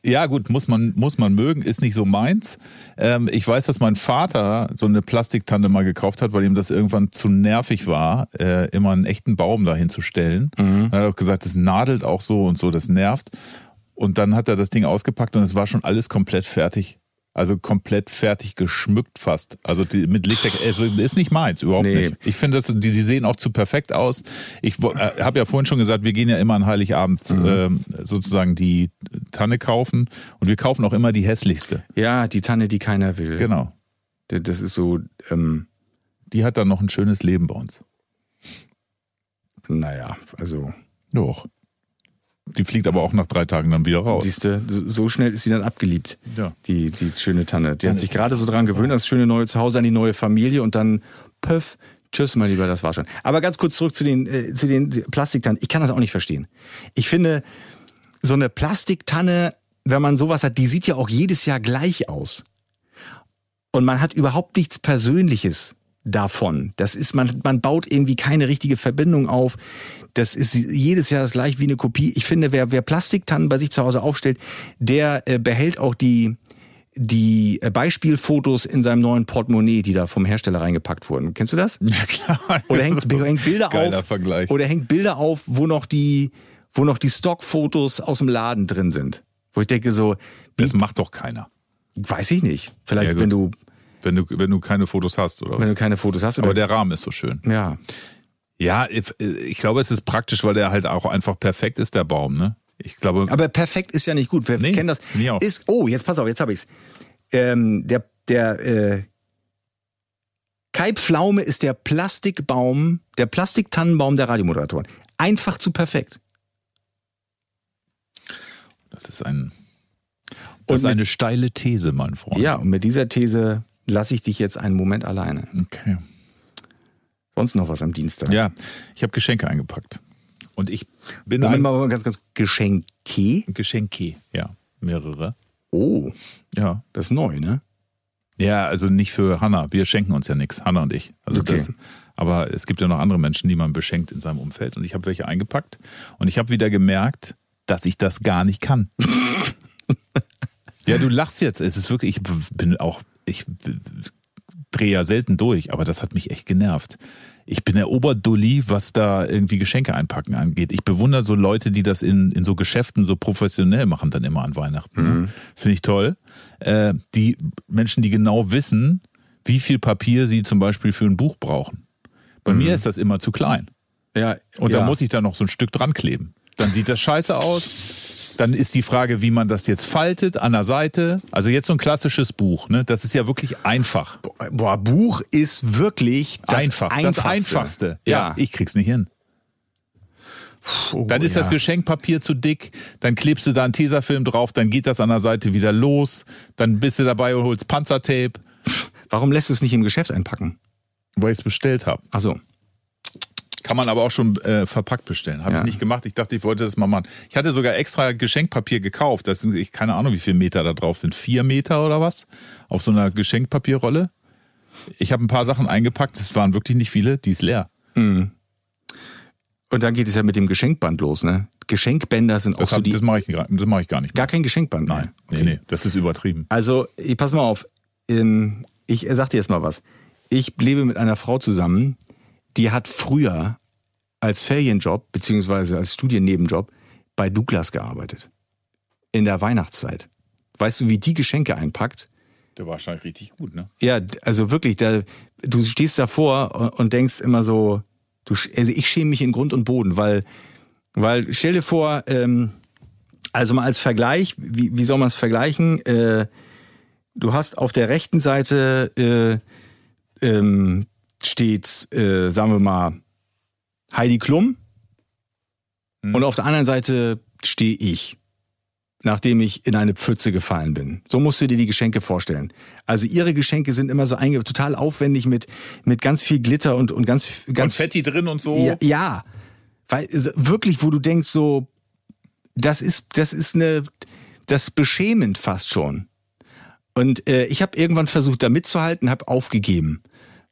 ja gut, muss man, muss man mögen, ist nicht so meins. Ähm, ich weiß, dass mein Vater so eine Plastiktanne mal gekauft hat, weil ihm das irgendwann zu nervig war, äh, immer einen echten Baum dahin zu stellen. Mhm. Dann hat er auch gesagt, das nadelt auch so und so, das nervt. Und dann hat er das Ding ausgepackt und es war schon alles komplett fertig. Also komplett fertig geschmückt fast. Also die, mit Lichtdeck, also ist nicht meins, überhaupt Nee. nicht. Ich finde, das, die, die sehen auch zu perfekt aus. Ich äh, habe ja vorhin schon gesagt, wir gehen ja immer an Heiligabend ähm, sozusagen die Tanne kaufen und wir kaufen auch immer die hässlichste. ja, die Tanne, die keiner will. Genau. Das ist so, ähm, Die hat dann noch ein schönes Leben bei uns. naja, also Doch. Die fliegt aber auch nach drei Tagen dann wieder raus. Siehst du, so schnell ist sie dann abgeliebt. Ja. Die, die schöne Tanne. Die hat sich gerade so dran gewöhnt, das schöne neue Zuhause, an die neue Familie und dann, pöff, tschüss, mein Lieber, das war schon. Aber ganz kurz zurück zu den, äh, zu den Plastiktannen. Ich kann das auch nicht verstehen. Ich finde, so eine Plastiktanne, wenn man sowas hat, die sieht ja auch jedes Jahr gleich aus. Und man hat überhaupt nichts Persönliches davon. Das ist, man, man baut irgendwie keine richtige Verbindung auf. Das ist jedes Jahr das gleiche wie eine Kopie. Ich finde, wer, wer Plastiktannen bei sich zu Hause aufstellt, der äh, behält auch die, die äh, Beispielfotos in seinem neuen Portemonnaie, die da vom Hersteller reingepackt wurden. Kennst du das? Ja, klar. Oder hängt, hängt Bilder Geiler auf. Vergleich. Oder hängt Bilder auf, wo noch die, wo noch die Stockfotos aus dem Laden drin sind. Wo ich denke so, wie Das macht doch keiner. Weiß ich nicht. Vielleicht, Ja, wenn du, Wenn du, wenn du keine Fotos hast oder wenn du was. keine Fotos hast. Aber Oder, der Rahmen ist so schön. ja. Ja, ich glaube, es ist praktisch, weil der halt auch einfach perfekt ist, der Baum, ne? Ich glaube, Aber perfekt ist ja nicht gut. Wer Nee, kennt das? Ist, oh, jetzt pass auf, jetzt habe ich's. Ähm, der, der, äh, Kai Pflaume ist der Plastikbaum, der Plastiktannenbaum der Radiomoderatoren. Einfach zu perfekt. das ist ein, Und das ist mit- eine steile These, mein Freund. Ja, und mit dieser These lasse ich dich jetzt einen Moment alleine. Okay. Sonst noch was am Dienstag. Ja, ich habe Geschenke eingepackt. Und ich bin Moment ein mal ganz, ganz Geschenke. Geschenke, ja, mehrere. Oh, Ja. das ist neu, ne? Ja, also nicht für Hanna. Wir schenken uns ja nichts, Hanna und ich. Also Okay. das, aber es gibt ja noch andere Menschen, die man beschenkt in seinem Umfeld. Und ich habe welche eingepackt. Und ich habe wieder gemerkt, dass ich das gar nicht kann. ja, du lachst jetzt. Es ist wirklich, ich bin auch, ich drehe ja selten durch, aber das hat mich echt genervt. Ich bin der Oberdulli, was da irgendwie Geschenke einpacken angeht. Ich bewundere so Leute, die das in, in so Geschäften so professionell machen, dann immer an Weihnachten. Ne? Finde ich toll. Äh, die Menschen, die genau wissen, wie viel Papier sie zum Beispiel für ein Buch brauchen. Bei mir ist das immer zu klein. Ja. Und ja. da muss ich da noch so ein Stück dran kleben. Dann sieht das scheiße aus. Dann ist die Frage, wie man das jetzt faltet an der Seite. Also jetzt so ein klassisches Buch, ne? Das ist ja wirklich einfach. Boah, Buch ist wirklich das Einfach. Einfachste. Das Einfachste. Ja. ich krieg's nicht hin. Oh, Dann ist ja. das Geschenkpapier zu dick, dann klebst du da einen Tesafilm drauf, dann geht das an der Seite wieder los, dann bist du dabei und holst Panzertape, Warum lässt du es nicht im Geschäft einpacken? weil ich es bestellt habe. Ach so. Kann man aber auch schon äh, verpackt bestellen. Habe Ja. ich nicht gemacht. Ich dachte, ich wollte das mal machen. Ich hatte sogar extra Geschenkpapier gekauft. Das sind, ich keine Ahnung, wie viele Meter da drauf sind. Vier Meter oder was? Auf so einer Geschenkpapierrolle. Ich habe ein paar Sachen eingepackt. Es waren wirklich nicht viele. Die ist leer. Und dann geht es ja mit dem Geschenkband los, ne? Geschenkbänder sind auch Das, so hab, die. das mache ich, das mach ich gar nicht. Gar kein Geschenkband mehr. Nein, nee, nee, das ist übertrieben. Also, ich- pass mal auf. Ich sag dir jetzt mal was. Ich lebe mit einer Frau zusammen, die hat früher als Ferienjob beziehungsweise als Studiennebenjob bei Douglas gearbeitet. In der Weihnachtszeit. Weißt du, wie die Geschenke einpackt? Der war wahrscheinlich richtig gut, ne? Ja, also wirklich, da, du stehst davor und, und denkst immer so, du, also ich schäme mich in Grund und Boden, weil, weil stell dir vor, ähm, also mal als Vergleich, wie, wie soll man es vergleichen? Äh, du hast auf der rechten Seite äh, ähm, steht, äh, sagen wir mal, Heidi Klum und auf der anderen Seite stehe ich nachdem ich in eine Pfütze gefallen bin. So musst du dir die Geschenke vorstellen. Also ihre Geschenke sind immer so einge total aufwendig mit mit ganz viel Glitter und und ganz ganz Konfetti drin und so. ja, ja, weil wirklich, wo du denkst so, das ist das ist eine das beschämend fast schon. Und äh, ich habe irgendwann versucht, da mitzuhalten, habe aufgegeben,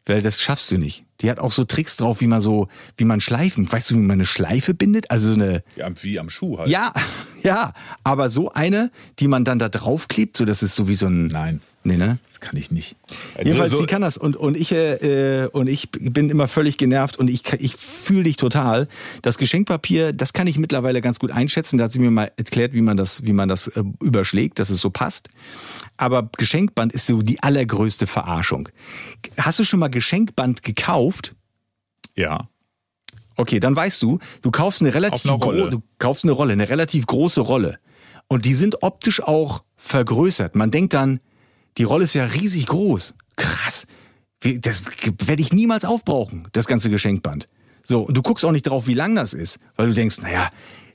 weil das schaffst du nicht. Die hat auch so Tricks drauf, wie man so, wie man Schleifen, weißt du, wie man eine Schleife bindet? Also so eine, Ja, wie am Schuh halt. ja, ja, aber so eine, die man dann da draufklebt, so das ist so wie so ein. Nein, Nee, ne? das kann ich nicht. Jedenfalls, so, sie kann das und, und ich äh, und ich bin immer völlig genervt und ich, ich fühle dich total. Das Geschenkpapier, das kann ich mittlerweile ganz gut einschätzen. Da hat sie mir mal erklärt, wie man das, wie man das äh, überschlägt, dass es so passt. Aber Geschenkband ist so die allergrößte Verarschung. Hast du schon mal Geschenkband gekauft? Ja. Okay, dann weißt du, du kaufst eine relativ gro- du kaufst eine Rolle, eine relativ große Rolle. Und die sind optisch auch vergrößert. Man denkt dann, die Rolle ist ja riesig groß. Krass. Das werde ich niemals aufbrauchen, das ganze Geschenkband. So, und du guckst auch nicht drauf, wie lang das ist, weil du denkst, naja,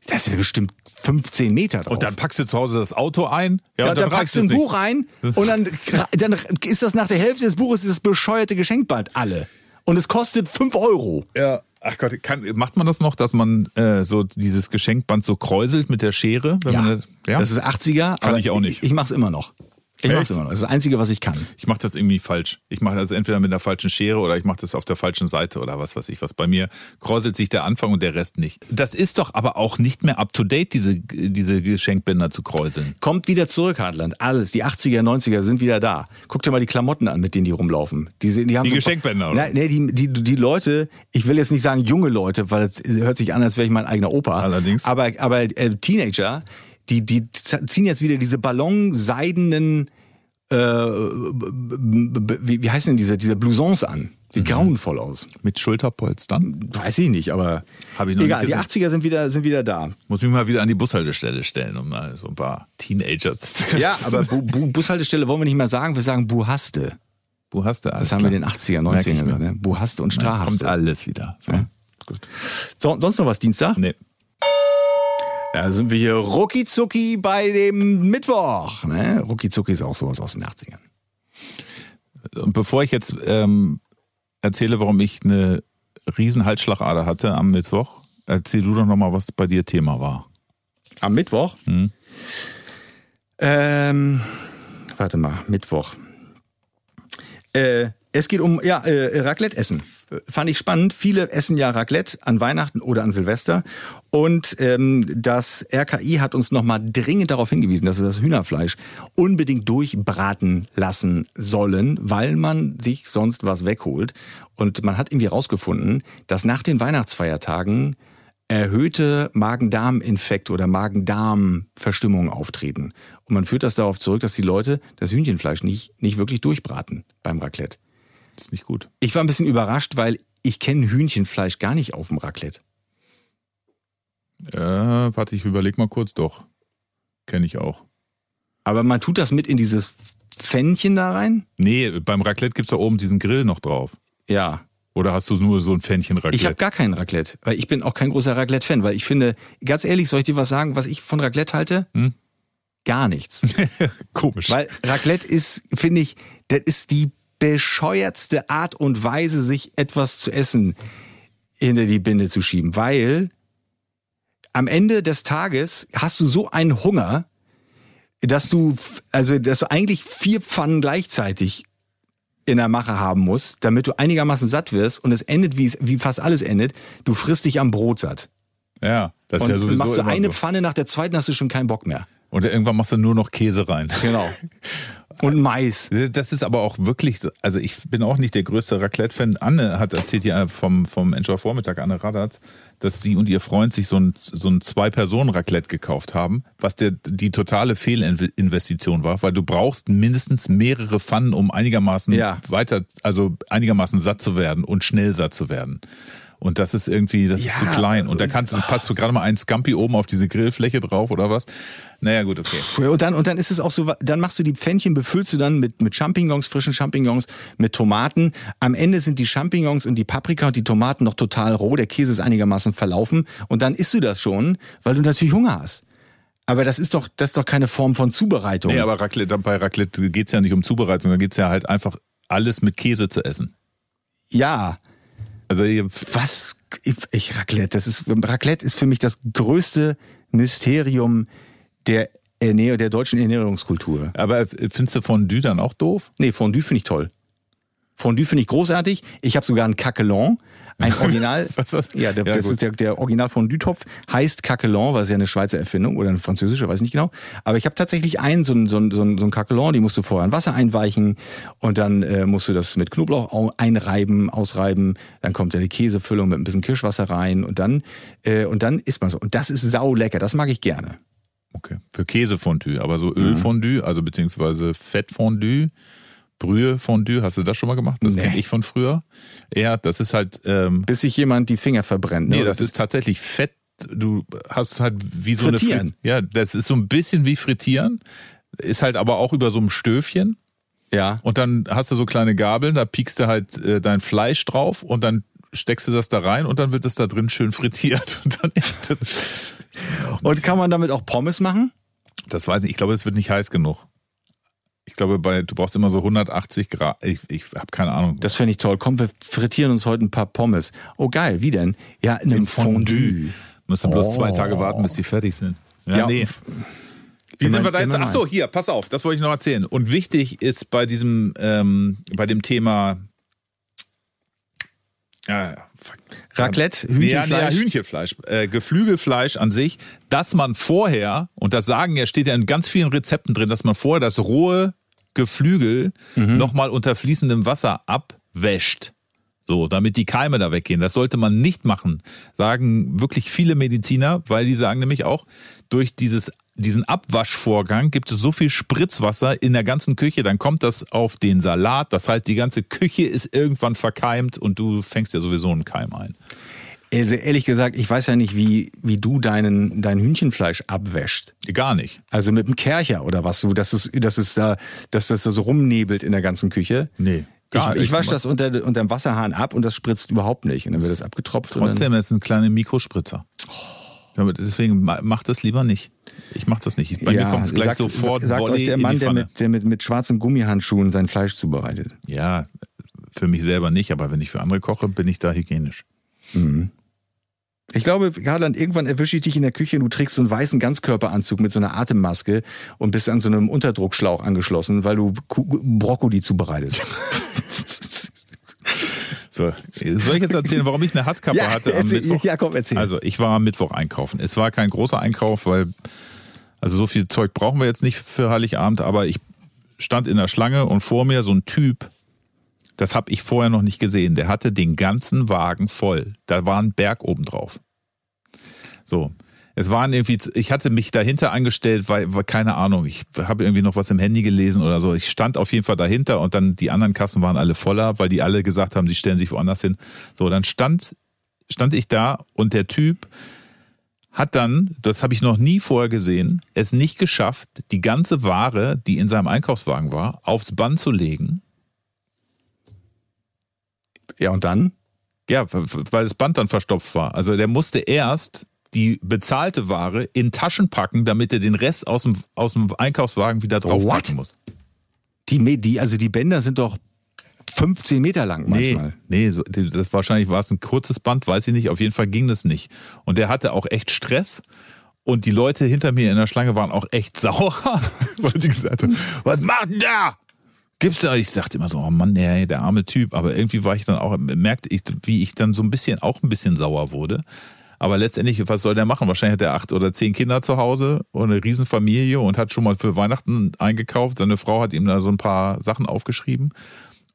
das sind bestimmt 15 Meter drauf. Und dann packst du zu Hause das Auto ein. ja, und dann, packst du ein. Buch ein und dann, dann ist das nach der Hälfte des Buches das bescheuerte Geschenkband alle. Und es kostet 5 Euro. Ja. Ach Gott, kann, macht man das noch, dass man äh, so dieses Geschenkband so kräuselt mit der Schere? Wenn Man, das- ja? Das ist 80er. Kann aber ich auch nicht. Ich, ich mach's immer noch. Ich mach's Echt? immer noch. Das ist das Einzige, was ich kann. ich mache das irgendwie falsch. Ich mache das entweder mit der falschen Schere oder ich mache das auf der falschen Seite oder was weiß ich was. Bei mir kräuselt sich der Anfang und der Rest nicht. Das ist doch aber auch nicht mehr up to date, diese, diese Geschenkbänder zu kräuseln. Kommt wieder zurück, Hartland. Alles. Die 80er, 90er sind wieder da. Guck dir mal die Klamotten an, mit denen die rumlaufen. Die, die, haben Die so Geschenkbänder, oder? Nein, nee, die, die, die Leute, ich will jetzt nicht sagen junge Leute, weil es hört sich an, als wäre ich mein eigener Opa. Allerdings. Aber, aber äh, Teenager, die, die ziehen jetzt wieder diese ballonseidenen äh, wie, wie heißen denn diese, diese Blousons an? Sieht Mhm. grauenvoll aus. Mit Schulterpolstern. Weiß ich nicht, aber Hab ich noch egal, die gesehen. 80er sind wieder, sind wieder da. Muss mich mal wieder an die Bushaltestelle stellen, um mal so ein paar Teenagers zu Ja, aber Bu Bu Bushaltestelle wollen wir nicht mehr sagen, wir sagen Buhaste. Wo hast du alles? Das haben wir in den 80er, Merk ich 90er mir. gesagt, ne? Buhaste und Kommt Strahaste. alles wieder. Ja. Gut. So, sonst noch was Dienstag? Nee. Da sind wir hier rucki zucki bei dem Mittwoch. Ne? Rucki zucki ist auch sowas aus den 80ern. Und bevor ich jetzt ähm, erzähle, warum ich eine riesen Halsschlagader hatte am Mittwoch, erzähl du doch nochmal, was bei dir Thema war. Am Mittwoch? Hm. Ähm, warte mal, Mittwoch. Äh, es geht um ja, äh, Raclette essen. Fand ich spannend. Viele essen ja Raclette an Weihnachten oder an Silvester. Und ähm, das RKI hat uns nochmal dringend darauf hingewiesen, dass wir das Hühnerfleisch unbedingt durchbraten lassen sollen, weil man sich sonst was wegholt. Und man hat irgendwie rausgefunden, dass nach den Weihnachtsfeiertagen erhöhte Magen-Darm-Infekte oder Magen-Darm-Verstimmungen auftreten. Und man führt das darauf zurück, dass die Leute das Hühnchenfleisch nicht, nicht wirklich durchbraten beim Raclette. Das ist nicht gut. Ich war ein bisschen überrascht, weil ich kenne Hühnchenfleisch gar nicht auf dem Raclette. Äh, warte, ich überleg mal kurz. Doch. Kenne ich auch. Aber man tut das mit in dieses Pfännchen da rein? Nee, beim Raclette gibt's da oben diesen Grill noch drauf. Ja. Oder hast du nur so ein Pfännchen Raclette? Ich habe gar keinen Raclette, weil ich bin auch kein großer Raclette-Fan, weil ich finde, ganz ehrlich, soll ich dir was sagen, was ich von Raclette halte? Hm? Gar nichts. Komisch. Weil Raclette ist, finde ich, das ist die bescheuertste Art und Weise, sich etwas zu essen hinter die Binde zu schieben. Weil am Ende des Tages hast du so einen Hunger, dass du, also, dass du eigentlich vier Pfannen gleichzeitig in der Mache haben musst, damit du einigermaßen satt wirst und es endet, wie es, wie fast alles endet, du frisst dich am Brot satt. ja, das ist Und ja sowieso machst du eine so. Pfanne nach der zweiten, hast du schon keinen Bock mehr. Und irgendwann machst du nur noch Käse rein. Genau. Und Mais. Das ist aber auch wirklich, so- also ich bin auch nicht der größte Raclette-Fan. Anne hat erzählt ja vom, vom Enjoy Vormittag, Anne Radatz, dass sie und ihr Freund sich so ein, so ein Zwei-Personen-Raclette gekauft haben, was der, die totale Fehlinvestition war, weil du brauchst mindestens mehrere Pfannen, um einigermaßen Ja. weiter, also einigermaßen satt zu werden und schnell satt zu werden. Und das ist irgendwie, das ist Ja, zu klein. Und da kannst du, passt du gerade mal einen Scampi oben auf diese Grillfläche drauf oder was? Naja, gut, okay. Und dann, und dann ist es auch so, dann machst du die Pfännchen, befüllst du dann mit, mit Champignons, frischen Champignons, mit Tomaten. Am Ende sind die Champignons und die Paprika und die Tomaten noch total roh, der Käse ist einigermaßen verlaufen und dann isst du das schon, weil du natürlich Hunger hast. Aber das ist doch, das ist doch keine Form von Zubereitung. Nee, aber Raclette, bei Raclette geht's ja nicht um Zubereitung, da geht's ja halt einfach alles mit Käse zu essen. ja, Also was, ich, ich Raclette, das ist, Raclette ist für mich das größte Mysterium der Ernähr der deutschen Ernährungskultur. aber findest du Fondue dann auch doof? Nee, Fondue finde ich toll. Fondue finde ich großartig. Ich habe sogar einen Caquelon, ein Original. Was ist das? Ja, der, Ja, das gut. ist der, der Original Fondue-Topf. Heißt Caquelon, weil es ja eine Schweizer Erfindung oder eine französische, weiß nicht genau. Aber ich habe tatsächlich einen, so ein, so ein, so ein, so ein Caquelon, die musst du vorher in Wasser einweichen und dann äh, musst du das mit Knoblauch au- einreiben, ausreiben. Dann kommt da die Käsefüllung mit ein bisschen Kirschwasser rein und dann, äh, und dann isst man so. Und das ist sau lecker, das mag ich gerne. Okay. Für Käsefondue, aber so Ölfondue, also beziehungsweise Fettfondue, Brühefondue, hast du das schon mal gemacht? Das Nee. kenne ich von früher. Ja, das ist halt, ähm, Bis sich jemand die Finger verbrennt. Ne? nee, das ist tatsächlich Fett. Du hast halt wie so Frittieren. eine Ja, das ist so ein bisschen wie Frittieren, ist halt aber auch über so einem Stöfchen. ja. Und dann hast du so kleine Gabeln, da piekst du halt äh, dein Fleisch drauf und dann steckst du das da rein und dann wird es da drin schön frittiert. Und dann ist das, Und kann man damit auch Pommes machen? das weiß ich, ich glaube, es wird nicht heiß genug. Ich glaube, bei, du brauchst immer so 180 Grad. Ich, ich habe keine Ahnung. Das finde ich toll. Komm, wir frittieren uns heute ein paar Pommes. Oh geil, wie denn? Ja, in einem Fondue. Dann bloß Oh. zwei Tage warten, bis die fertig sind. Ja, Ja, nee. Wie sind wir da jetzt? Ach so, hier, pass auf, das wollte ich noch erzählen. Und wichtig ist bei diesem, ähm, bei dem Thema, ja. Raclette, ja, nee, ja, Hühnchenfleisch. Hühnchenfleisch, äh, Geflügelfleisch an sich, dass man vorher, und das sagen ja, steht ja in ganz vielen Rezepten drin, dass man vorher das rohe Geflügel Mhm. nochmal unter fließendem Wasser abwäscht. So, damit die Keime da weggehen. Das sollte man nicht machen, sagen wirklich viele Mediziner, weil die sagen nämlich auch, durch dieses, diesen Abwaschvorgang gibt es so viel Spritzwasser in der ganzen Küche, dann kommt das auf den Salat. Das heißt, die ganze Küche ist irgendwann verkeimt und du fängst ja sowieso einen Keim ein. Also ehrlich gesagt, ich weiß ja nicht, wie, wie du deinen, dein Hühnchenfleisch abwäscht. Gar nicht. Also mit einem Kercher oder was, so, dass es, dass es da, dass das so rumnebelt in der ganzen Küche. Nee. Ich, ich wasche das unter, unter dem Wasserhahn ab und das spritzt überhaupt nicht. Und dann wird das abgetropft. Trotzdem, das sind kleine Mikrospritzer. Deswegen macht das lieber nicht. Ich mache das nicht. Bei ja, mir kommt es gleich sagt, sofort. Sagt Volley euch der Mann, der, mit, der mit, mit schwarzen Gummihandschuhen sein Fleisch zubereitet. Ja, für mich selber nicht, aber wenn ich für andere koche, bin ich da hygienisch. Ich glaube, Garland, irgendwann erwische ich dich in der Küche und du trägst so einen weißen Ganzkörperanzug mit so einer Atemmaske und bist an so einem Unterdruckschlauch angeschlossen, weil du Brokkoli zubereitest. So, soll ich jetzt erzählen, warum ich eine Hasskappe Ja, hatte am erzähl- Mittwoch? ja, komm, erzähl. Also, ich war am Mittwoch einkaufen. Es war kein großer Einkauf, weil, also so viel Zeug brauchen wir jetzt nicht für Heiligabend, aber ich stand in der Schlange und vor mir so ein Typ, das habe ich vorher noch nicht gesehen, der hatte den ganzen Wagen voll. Da war ein Berg oben drauf. So. Es waren irgendwie, ich hatte mich dahinter angestellt, weil, weil keine Ahnung, ich habe irgendwie noch was im Handy gelesen oder so. Ich stand auf jeden Fall dahinter und dann die anderen Kassen waren alle voller, weil die alle gesagt haben, sie stellen sich woanders hin. So, dann stand, stand ich da und der Typ hat dann, das habe ich noch nie vorher gesehen, es nicht geschafft, die ganze Ware, die in seinem Einkaufswagen war, aufs Band zu legen. ja, und dann? Ja, weil das Band dann verstopft war. Also der musste erst die bezahlte Ware in Taschen packen, damit er den Rest aus dem, aus dem Einkaufswagen wieder draufpacken muss. Die, die, also die Bänder sind doch 15 Meter lang Nee, manchmal. nee, so, das wahrscheinlich war es ein kurzes Band, weiß ich nicht. Auf jeden Fall ging das nicht. Und der hatte auch echt Stress. Und die Leute hinter mir in der Schlange waren auch echt sauer, weil die gesagt haben, was macht denn da? Gibt's da? Ich sagte immer so, oh Mann, der, der arme Typ. Aber irgendwie war ich dann auch, merkte ich, wie ich dann so ein bisschen, auch ein bisschen sauer wurde. Aber letztendlich, was soll der machen? Wahrscheinlich hat er acht oder zehn Kinder zu Hause und eine Riesenfamilie und hat schon mal für Weihnachten eingekauft. Seine Frau hat ihm da so ein paar Sachen aufgeschrieben.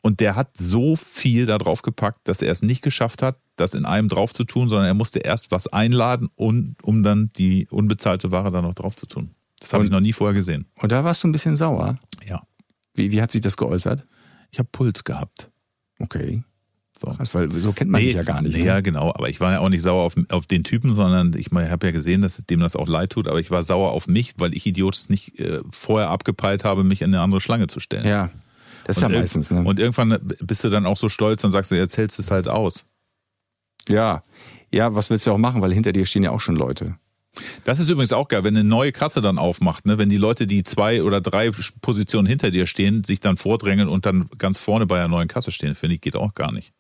Und der hat so viel da drauf gepackt, dass er es nicht geschafft hat, das in einem drauf zu tun, sondern er musste erst was einladen, und, um dann die unbezahlte Ware da noch drauf zu tun. Das habe ich noch nie vorher gesehen. Und da warst du ein bisschen sauer. Ja. Wie, wie hat sich das geäußert? Ich habe Puls gehabt. Okay. So. Krass, weil so kennt man dich ja gar nicht. Nee, ne? Ja, genau. Aber ich war ja auch nicht sauer auf, auf den Typen, sondern ich habe ja gesehen, dass dem das auch leid tut. Aber ich war sauer auf mich, weil ich Idiot es nicht äh, vorher abgepeilt habe, mich in eine andere Schlange zu stellen. Ja, das ist ja Und meistens. Ne? Und irgendwann bist du dann auch so stolz und sagst du, jetzt hältst du es halt aus. ja. ja, was willst du auch machen, weil hinter dir stehen ja auch schon Leute. Das ist übrigens auch geil, wenn eine neue Kasse dann aufmacht, ne? wenn die Leute, die zwei oder drei Positionen hinter dir stehen, sich dann vordrängeln und dann ganz vorne bei einer neuen Kasse stehen, finde ich, geht auch gar nicht.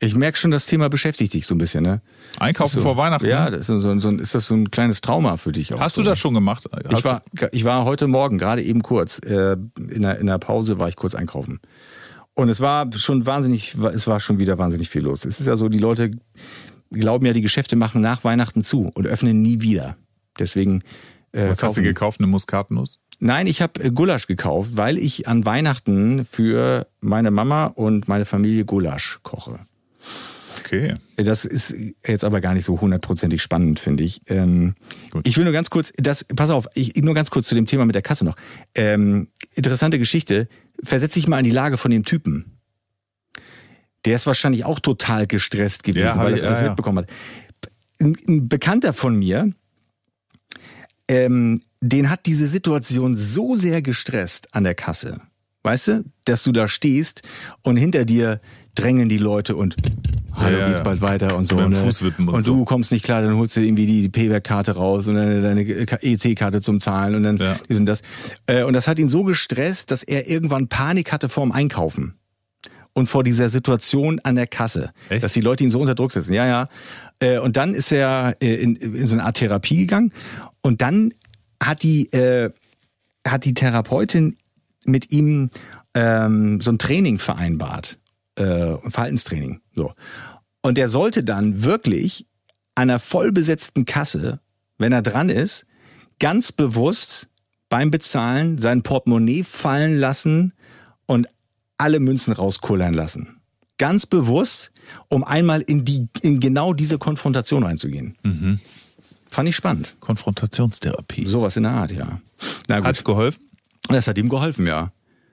Ich merke schon, das Thema beschäftigt dich so ein bisschen, ne? Einkaufen So. vor Weihnachten. Ja, ne? das ist, so, so, ist das so ein kleines Trauma für dich auch? Hast du das schon gemacht? Ich war, ich war heute Morgen, gerade eben kurz, äh, in, der, in der Pause war ich kurz einkaufen. Und es war schon wahnsinnig, es war schon wieder wahnsinnig viel los. Es ist ja so, die Leute glauben ja, die Geschäfte machen nach Weihnachten zu und öffnen nie wieder. Deswegen. Äh, was hast du kaufen- gekauft? Eine Muskatnuss? Nein, ich habe Gulasch gekauft, weil ich an Weihnachten für meine Mama und meine Familie Gulasch koche. Okay. Das ist jetzt aber gar nicht so hundertprozentig spannend, finde ich. Ähm, Gut. ich will nur ganz kurz, das, pass auf, ich, nur ganz kurz zu dem Thema mit der Kasse noch. Ähm, interessante Geschichte. Versetz dich mal in die Lage von dem Typen. Der ist wahrscheinlich auch total gestresst gewesen, Ja, weil er das alles ja, ja. mitbekommen hat. Ein, ein Bekannter von mir, ähm, den hat diese Situation so sehr gestresst an der Kasse. Weißt du, dass du da stehst und hinter dir drängen die Leute und hallo, ja, geht's ja. bald weiter und so. Ne? Und und so. du kommst nicht klar, dann holst du irgendwie die, die Payback-Karte raus und dann deine EC-Karte zum Zahlen und dann Ja. dies und das. Äh, Und das hat ihn so gestresst, dass er irgendwann Panik hatte vorm Einkaufen. Und vor dieser Situation an der Kasse. Echt? Dass die Leute ihn so unter Druck setzen. Ja, ja. Äh, Und dann ist er äh, in, in so eine Art Therapie gegangen. Und dann hat die, äh, hat die Therapeutin mit ihm ähm, so ein Training vereinbart. Äh, ein Verhaltenstraining. So. Und er sollte dann wirklich an einer vollbesetzten Kasse, wenn er dran ist, ganz bewusst beim Bezahlen sein Portemonnaie fallen lassen und alle Münzen rauskullern lassen. ganz bewusst, um einmal in die in genau diese Konfrontation reinzugehen. Mhm. Fand ich spannend. Konfrontationstherapie. Sowas in der Art, ja. Gut. Hat's geholfen? Das hat ihm geholfen, ja.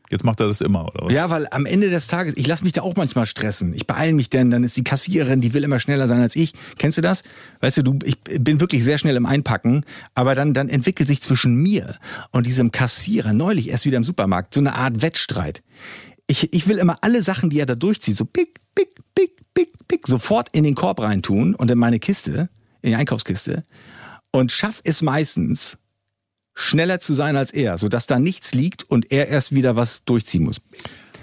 Jetzt macht er das immer, oder was? Ja, weil am Ende des Tages, ich lasse mich da auch manchmal stressen. Ich beeile mich denn, dann ist die Kassiererin, die will immer schneller sein als ich. Kennst du das? Weißt du, du, ich bin wirklich sehr schnell im Einpacken, aber dann, dann entwickelt sich zwischen mir und diesem Kassierer, neulich erst wieder im Supermarkt, so eine Art Wettstreit. Ich, ich will immer alle Sachen, die er da durchzieht, so pick, pick, pick, pick, pick, sofort in den Korb reintun und in meine Kiste, in die Einkaufskiste und schaff es meistens, schneller zu sein als er, sodass da nichts liegt und er erst wieder was durchziehen muss.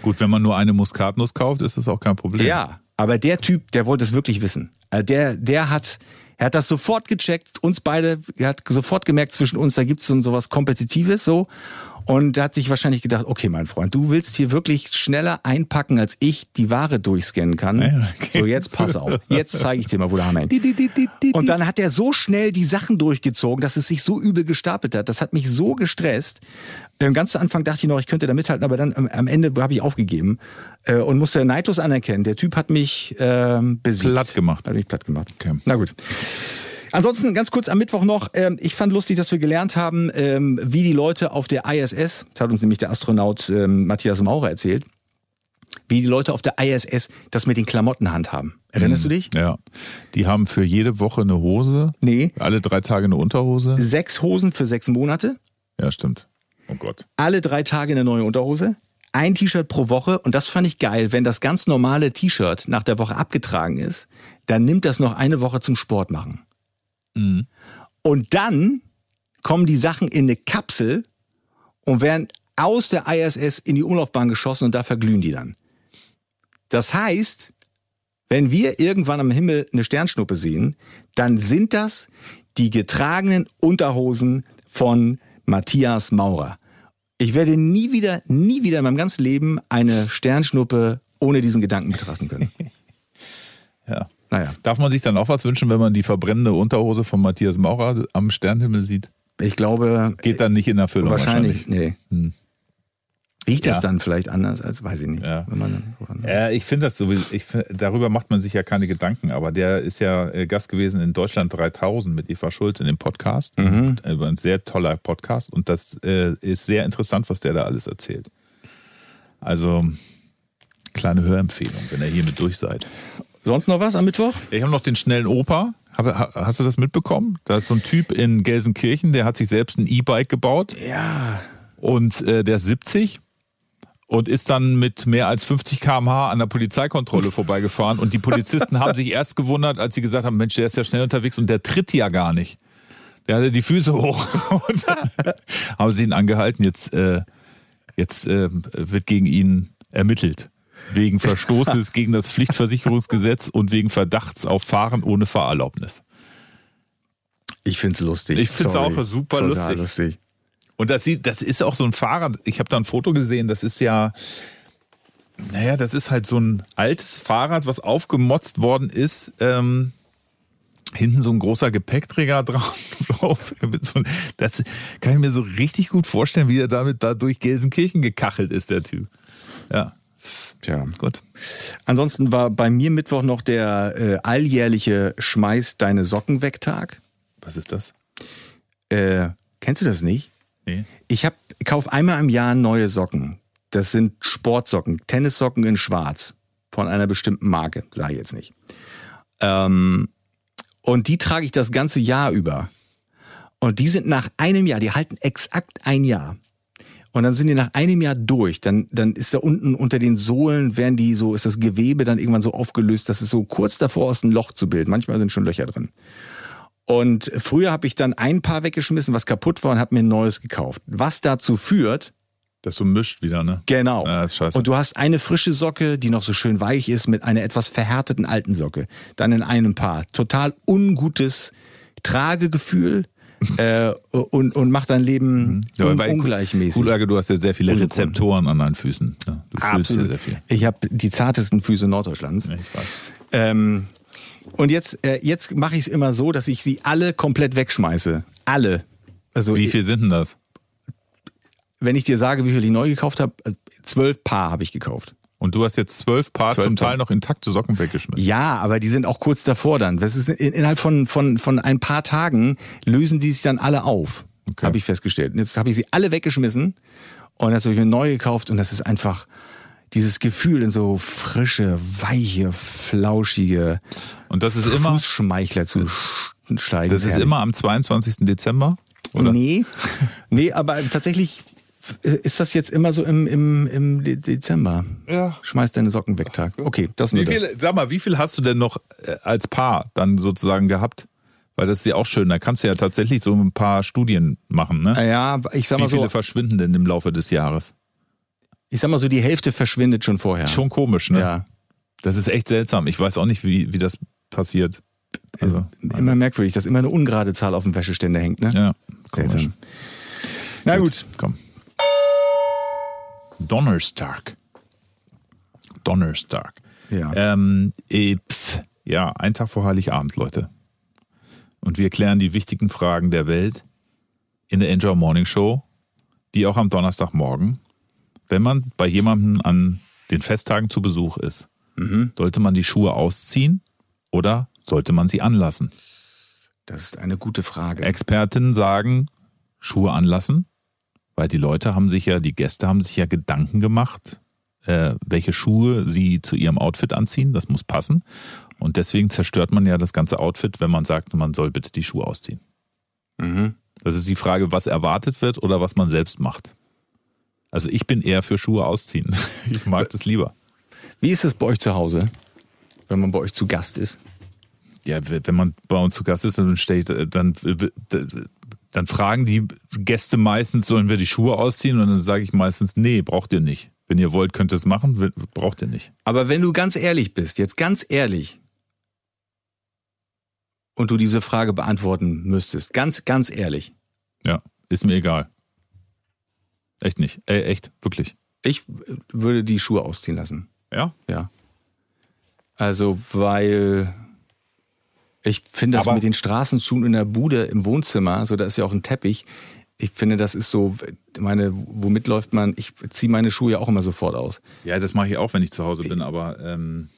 Gut, wenn man nur eine Muskatnuss kauft, ist das auch kein Problem. Ja, aber der Typ, der wollte es wirklich wissen. Also Der, der hat, er hat das sofort gecheckt, uns beide, er hat sofort gemerkt, zwischen uns, da gibt es so was Kompetitives so. Und er hat sich wahrscheinlich gedacht, okay, mein Freund, du willst hier wirklich schneller einpacken, als ich die Ware durchscannen kann. Okay. So, jetzt pass auf. Jetzt zeige ich dir mal, wo der Hammer hängt. Und dann hat er so schnell die Sachen durchgezogen, dass es sich so übel gestapelt hat. Das hat mich so gestresst. Im ganzen Anfang dachte ich noch, ich könnte da mithalten, aber dann am, Ende habe ich aufgegeben äh, und musste neidlos anerkennen. Der Typ hat mich ähm, besiegt. Platt gemacht. Hat mich platt gemacht. Okay. Na gut. Ansonsten ganz kurz am Mittwoch noch, ähm, ich fand lustig, dass wir gelernt haben, ähm, wie die Leute auf der ISS, das hat uns nämlich der Astronaut ähm, Matthias Maurer erzählt, wie die Leute auf der ISS das mit den Klamotten handhaben. Erinnerst du dich? Ja. Die haben für jede Woche eine Hose. Nee. Alle drei Tage eine Unterhose. Sechs Hosen für sechs Monate, Ja, stimmt. Oh Gott. alle drei Tage eine neue Unterhose, ein T-Shirt pro Woche und das fand ich geil, wenn das ganz normale T-Shirt nach der Woche abgetragen ist, dann nimmt das noch eine Woche zum Sport machen. Und dann kommen die Sachen in eine Kapsel und werden aus der ISS in die Umlaufbahn geschossen und da verglühen die dann. Das heißt, wenn wir irgendwann am Himmel eine Sternschnuppe sehen, dann sind das die getragenen Unterhosen von Matthias Maurer. Ich werde nie wieder, nie wieder in meinem ganzen Leben eine Sternschnuppe ohne diesen Gedanken betrachten können. Ja. Naja, Darf man sich dann auch was wünschen, wenn man die verbrennende Unterhose von Matthias Maurer am Sternhimmel sieht? ich glaube, Geht dann nicht in Erfüllung wahrscheinlich, nee. Hm. Riecht das Ja. dann vielleicht anders, als weiß ich nicht. Ja. Ja, ich finde das sowieso, ich find, darüber macht man sich ja keine Gedanken, aber der ist ja äh, Gast gewesen in Deutschland 3000 mit Eva Schulz in dem Podcast. Und, äh, Ein sehr toller Podcast und das äh, ist sehr interessant, was der da alles erzählt. Also, kleine Hörempfehlung, wenn ihr hier mit durch seid. Sonst noch was am Mittwoch? Ich habe noch den schnellen Opa. Hast du das mitbekommen? Da ist so ein Typ in Gelsenkirchen, der hat sich selbst ein E-Bike gebaut Ja. und äh, der ist 70 und ist dann mit mehr als 50 km/h an der Polizeikontrolle vorbeigefahren. Und die Polizisten haben sich erst gewundert, als sie gesagt haben, Mensch, der ist ja schnell unterwegs und der tritt ja gar nicht. Der hatte die Füße hoch. Und dann haben sie ihn angehalten. Jetzt, äh, jetzt äh, wird gegen ihn ermittelt. Wegen Verstoßes gegen das Pflichtversicherungsgesetz und wegen Verdachts auf Fahren ohne Fahrerlaubnis. Ich find's lustig. Ich find's Sorry. auch super lustig. lustig. Und das sieht, das ist auch so ein Fahrrad. Ich habe da ein Foto gesehen. Das ist ja, naja, das ist halt so ein altes Fahrrad, was aufgemotzt worden ist. Ähm, hinten so ein großer Gepäckträger drauf. Das kann ich mir so richtig gut vorstellen, wie er damit da durch Gelsenkirchen gekachelt ist, der Typ. Ja, Tja. gut. Ansonsten war bei mir Mittwoch noch der äh, alljährliche Schmeiß deine Socken weg Tag. Was ist das? Äh, kennst du das nicht? Nee. Ich hab, kauf einmal im Jahr neue Socken. Das sind Sportsocken, Tennissocken in Schwarz von einer bestimmten Marke, sage ich jetzt nicht. Ähm, und die trage ich das ganze Jahr über. Und die sind nach einem Jahr, die halten exakt ein Jahr. Und dann sind die nach einem Jahr durch. Dann, dann ist da unten unter den Sohlen, werden die so, ist das Gewebe dann irgendwann so aufgelöst, dass es so kurz davor ist, ein Loch zu bilden. Manchmal sind schon Löcher drin. Und früher habe ich dann ein Paar weggeschmissen, was kaputt war und habe mir ein neues gekauft. Was dazu führt, Das so mischt wieder, ne? genau. Ja, ist scheiße. Und du hast eine frische Socke, die noch so schön weich ist, mit einer etwas verhärteten alten Socke. Dann in einem Paar. Total ungutes Tragegefühl äh, und, und macht dein Leben Ja, un ungleichmäßig. Kulage, du hast ja sehr viele. Rezeptoren an deinen Füßen. Ja, du fühlst ja Absolut. sehr viel. Ich habe die zartesten Füße Norddeutschlands. Ähm, und jetzt, äh, jetzt mache ich es immer so, dass ich sie alle komplett wegschmeiße. Alle. Also Wie viel sind denn das? wenn ich dir sage, wie viel ich neu gekauft habe, äh, zwölf Paar habe ich gekauft. Und du hast jetzt zwölf Paar zum. Teil noch intakte Socken weggeschmissen. Ja, aber die sind auch kurz davor dann. Das ist in- innerhalb von, von, von ein paar Tagen lösen die sich dann alle auf. Okay. Habe ich festgestellt. Und jetzt habe ich sie alle weggeschmissen und jetzt habe ich mir neue gekauft und das ist einfach dieses Gefühl in so frische, weiche, flauschige Und das ist immer, Fußschmeichler zu steigen. das ist Herrlich. immer am 22. Dezember? Oder? Nee, nee, aber tatsächlich ist das jetzt immer so im, im, im De- Dezember. Ja. Schmeiß deine Socken weg, Tag. Okay, das nur Wie das. viel, sag mal, wie viel hast du denn noch äh, als Paar dann sozusagen gehabt? Weil das ist ja auch schön. Da kannst du ja tatsächlich so ein paar Studien machen, ne? Ja, ich sag Wie mal viele so, verschwinden denn im Laufe des Jahres? ich sag mal so, die Hälfte verschwindet schon vorher. Schon komisch, ne? Ja. Das ist echt seltsam. Ich weiß auch nicht, wie, wie das passiert. Also, Immer merkwürdig, dass immer eine ungerade Zahl auf dem Wäscheständer hängt, ne? ja, komisch. Seltsam. Na gut. Komm. Donnerstag. Donnerstag. Ja. Ähm, äh, pf, ja, ein Tag vor Heiligabend, Leute. Und wir klären die wichtigen Fragen der Welt in der Enjoy Morning Show, wie auch am Donnerstagmorgen. Wenn man bei jemandem an den Festtagen zu Besuch ist, sollte man die Schuhe ausziehen oder sollte man sie anlassen? Das ist eine gute Frage. Experten sagen, Schuhe anlassen, weil die Leute haben sich ja, die Gäste haben sich ja Gedanken gemacht, äh, welche Schuhe sie zu ihrem Outfit anziehen. Das muss passen. Und deswegen zerstört man ja das ganze Outfit, wenn man sagt, man soll bitte die Schuhe ausziehen. Mhm. Das ist die Frage, was erwartet wird oder was man selbst macht. Also ich bin eher für Schuhe ausziehen. Ich mag das lieber. Wie ist es bei euch zu Hause, wenn man bei euch zu Gast ist? Ja, wenn man bei uns zu Gast ist, dann steht, dann, dann fragen die Gäste meistens, sollen wir die Schuhe ausziehen? Und dann sage ich meistens, nee, braucht ihr nicht. Wenn ihr wollt, könnt ihr es machen, braucht ihr nicht. Aber wenn du ganz ehrlich bist, jetzt ganz ehrlich, und du diese Frage beantworten müsstest, ganz, ganz ehrlich, Ja, ist mir egal. Echt nicht. Äh, echt, wirklich. ich würde die Schuhe ausziehen lassen. Ja? Ja. Also, weil ich finde das Aber- mit den Straßenschuhen in der Bude im Wohnzimmer, so da ist ja auch ein Teppich. Ich finde, das ist so, meine, womit läuft man? Ich ziehe meine Schuhe ja auch immer sofort aus. Ja, das mache ich auch, wenn ich zu Hause bin, aber ähm,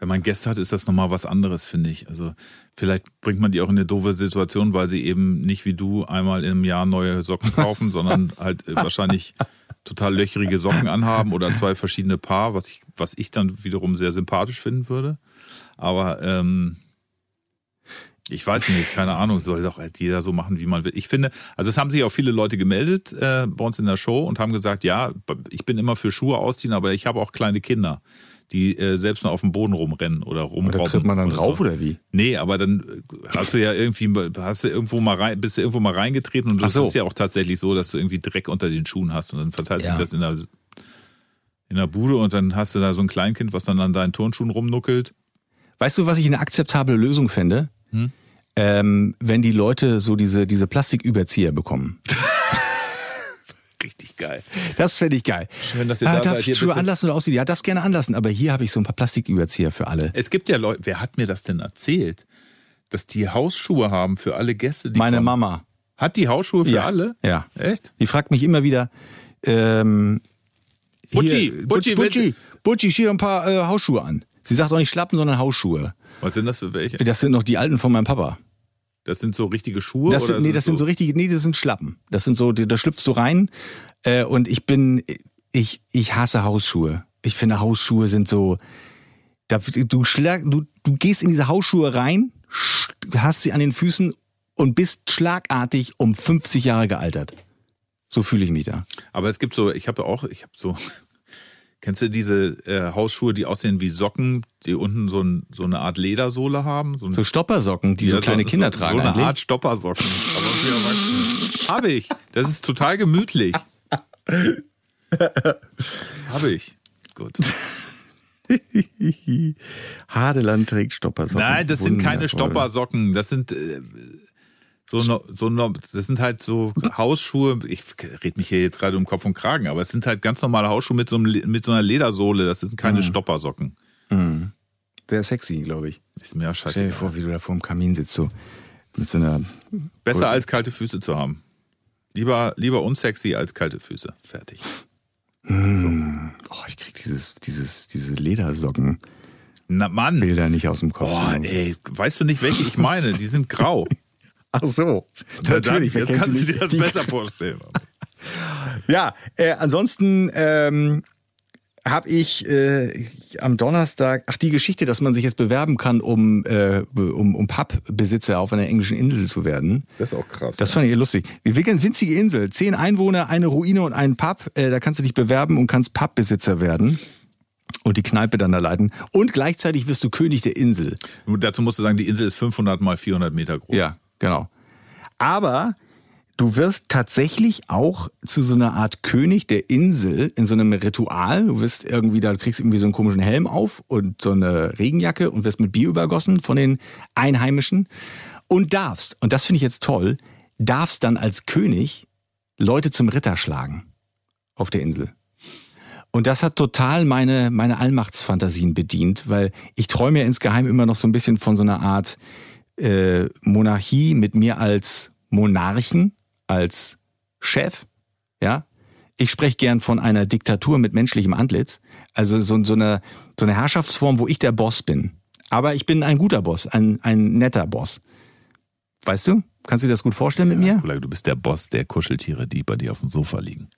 wenn man Gäste hat, ist das nochmal was anderes, finde ich. Also vielleicht bringt man die auch in eine doofe Situation, weil sie eben nicht wie du einmal im Jahr neue Socken kaufen, sondern halt äh, wahrscheinlich total löcherige Socken anhaben oder zwei verschiedene Paar, was ich, was ich dann wiederum sehr sympathisch finden würde. Aber ähm, ich weiß nicht, keine Ahnung, soll doch halt jeder so machen, wie man will. Ich finde, also es haben sich auch viele Leute gemeldet äh, bei uns in der Show und haben gesagt, ja, ich bin immer für Schuhe ausziehen, aber ich habe auch kleine Kinder, die äh, selbst nur auf dem Boden rumrennen oder rumrobben. Oder tritt man dann drauf so. oder wie? Nee, aber dann äh, hast du ja irgendwie, hast du irgendwo mal rein, bist du irgendwo mal reingetreten und das so. ist ja auch tatsächlich so, dass du irgendwie Dreck unter den Schuhen hast und dann verteilt Ja. sich das in der, in der Bude und dann hast du da so ein Kleinkind, was dann an deinen Turnschuhen rumnuckelt. Weißt du, was ich eine akzeptable Lösung fände? Ähm, wenn die Leute so diese, diese Plastiküberzieher bekommen. Richtig geil. Das fände ich geil. Schön, dass ihr ah, da darf seid. ich Hier Schuhe bitte. anlassen oder ausziehen? Ja, darfst gerne anlassen, aber hier habe ich so ein paar Plastiküberzieher für alle. Es gibt ja Leute, wer hat mir das denn erzählt? Dass die Hausschuhe haben für alle Gäste, die Meine kommen. Mama. Hat die Hausschuhe für Ja. alle? Ja. Echt? Die fragt mich immer wieder, ähm, Butchi, hier, Butchi, Butchi, Butchi, schier ein paar äh, Hausschuhe an. Sie sagt auch nicht Schlappen, sondern Hausschuhe. Was sind das für welche? Das sind noch die alten von meinem Papa. Das sind so richtige Schuhe? Das oder sind, nee, das sind so richtige, nee, das sind Schlappen. Das sind so, da schlüpfst du rein äh, und ich bin, ich, ich hasse Hausschuhe. Ich finde Hausschuhe sind so, da, du, schlag, du, du gehst in diese Hausschuhe rein, hast sie an den Füßen und bist schlagartig um 50 Jahre gealtert. So fühle ich mich da. Aber es gibt so, ich habe auch, ich habe so, kennst du diese äh, Hausschuhe, die aussehen wie Socken, die unten so, ein, so eine Art Ledersohle haben? So, ein, So Stoppersocken, die so kleine Kinder so, tragen So eine eigentlich. Art Stoppersocken. Habe ich. Das ist total gemütlich. Habe ich. Gut. Hadeland trägt Stoppersocken. Nein, das sind keine. Stoppersocken. Das sind äh, so, no, so no, das sind halt so Hausschuhe. Ich rede mich hier jetzt gerade um Kopf und Kragen, aber es sind halt ganz normale Hausschuhe mit so, einem, mit so einer Ledersohle. Das sind keine Stoppersocken. Sehr sexy, glaube ich. Ist mir ja Stell dir scheiße. vor, wie du da vor dem Kamin sitzt, so mit so einer. Besser als kalte Füße zu haben. Lieber, lieber unsexy als kalte Füße. Fertig. So. Oh, ich krieg dieses, dieses, diese Ledersocken. Na Mann. Bilder nicht aus dem Kopf. Boah, ey, weißt du nicht, welche ich meine? Die sind grau. Ach so. Na dann, Natürlich, wer jetzt kannst du dir das Die- besser vorstellen. Ja, äh, ansonsten ähm, habe ich äh, am Donnerstag, ach die Geschichte, dass man sich jetzt bewerben kann, um, äh, um, um Pubbesitzer auf einer englischen Insel zu werden. Das ist auch krass. Das fand ich lustig. Die wirklich winzige Insel, zehn Einwohner, eine Ruine und einen Pub. Äh, da kannst du dich bewerben und kannst Pubbesitzer werden und die Kneipe dann da leiten. Und gleichzeitig wirst du König der Insel. Nur dazu musst du sagen, die Insel ist 500 mal 400 Meter groß. Ja, genau. Aber du wirst tatsächlich auch zu so einer Art König der Insel in so einem Ritual. Du wirst irgendwie, da kriegst irgendwie so einen komischen Helm auf und so eine Regenjacke und wirst mit Bier übergossen von den Einheimischen und darfst, und das finde ich jetzt toll, darfst dann als König Leute zum Ritter schlagen auf der Insel. Und das hat total meine, meine Allmachtsfantasien bedient, weil ich träume ja insgeheim immer noch so ein bisschen von so einer Art äh, Monarchie mit mir als Monarchen, als Chef, ja. Ich spreche gern von einer Diktatur mit menschlichem Antlitz, also so, so, eine, so eine Herrschaftsform, wo ich der Boss bin. Aber ich bin ein guter Boss, ein, ein netter Boss. Weißt du? Kannst du dir das gut vorstellen mit mir? Kollege, Du bist der Boss der Kuscheltiere, die bei dir auf dem Sofa liegen.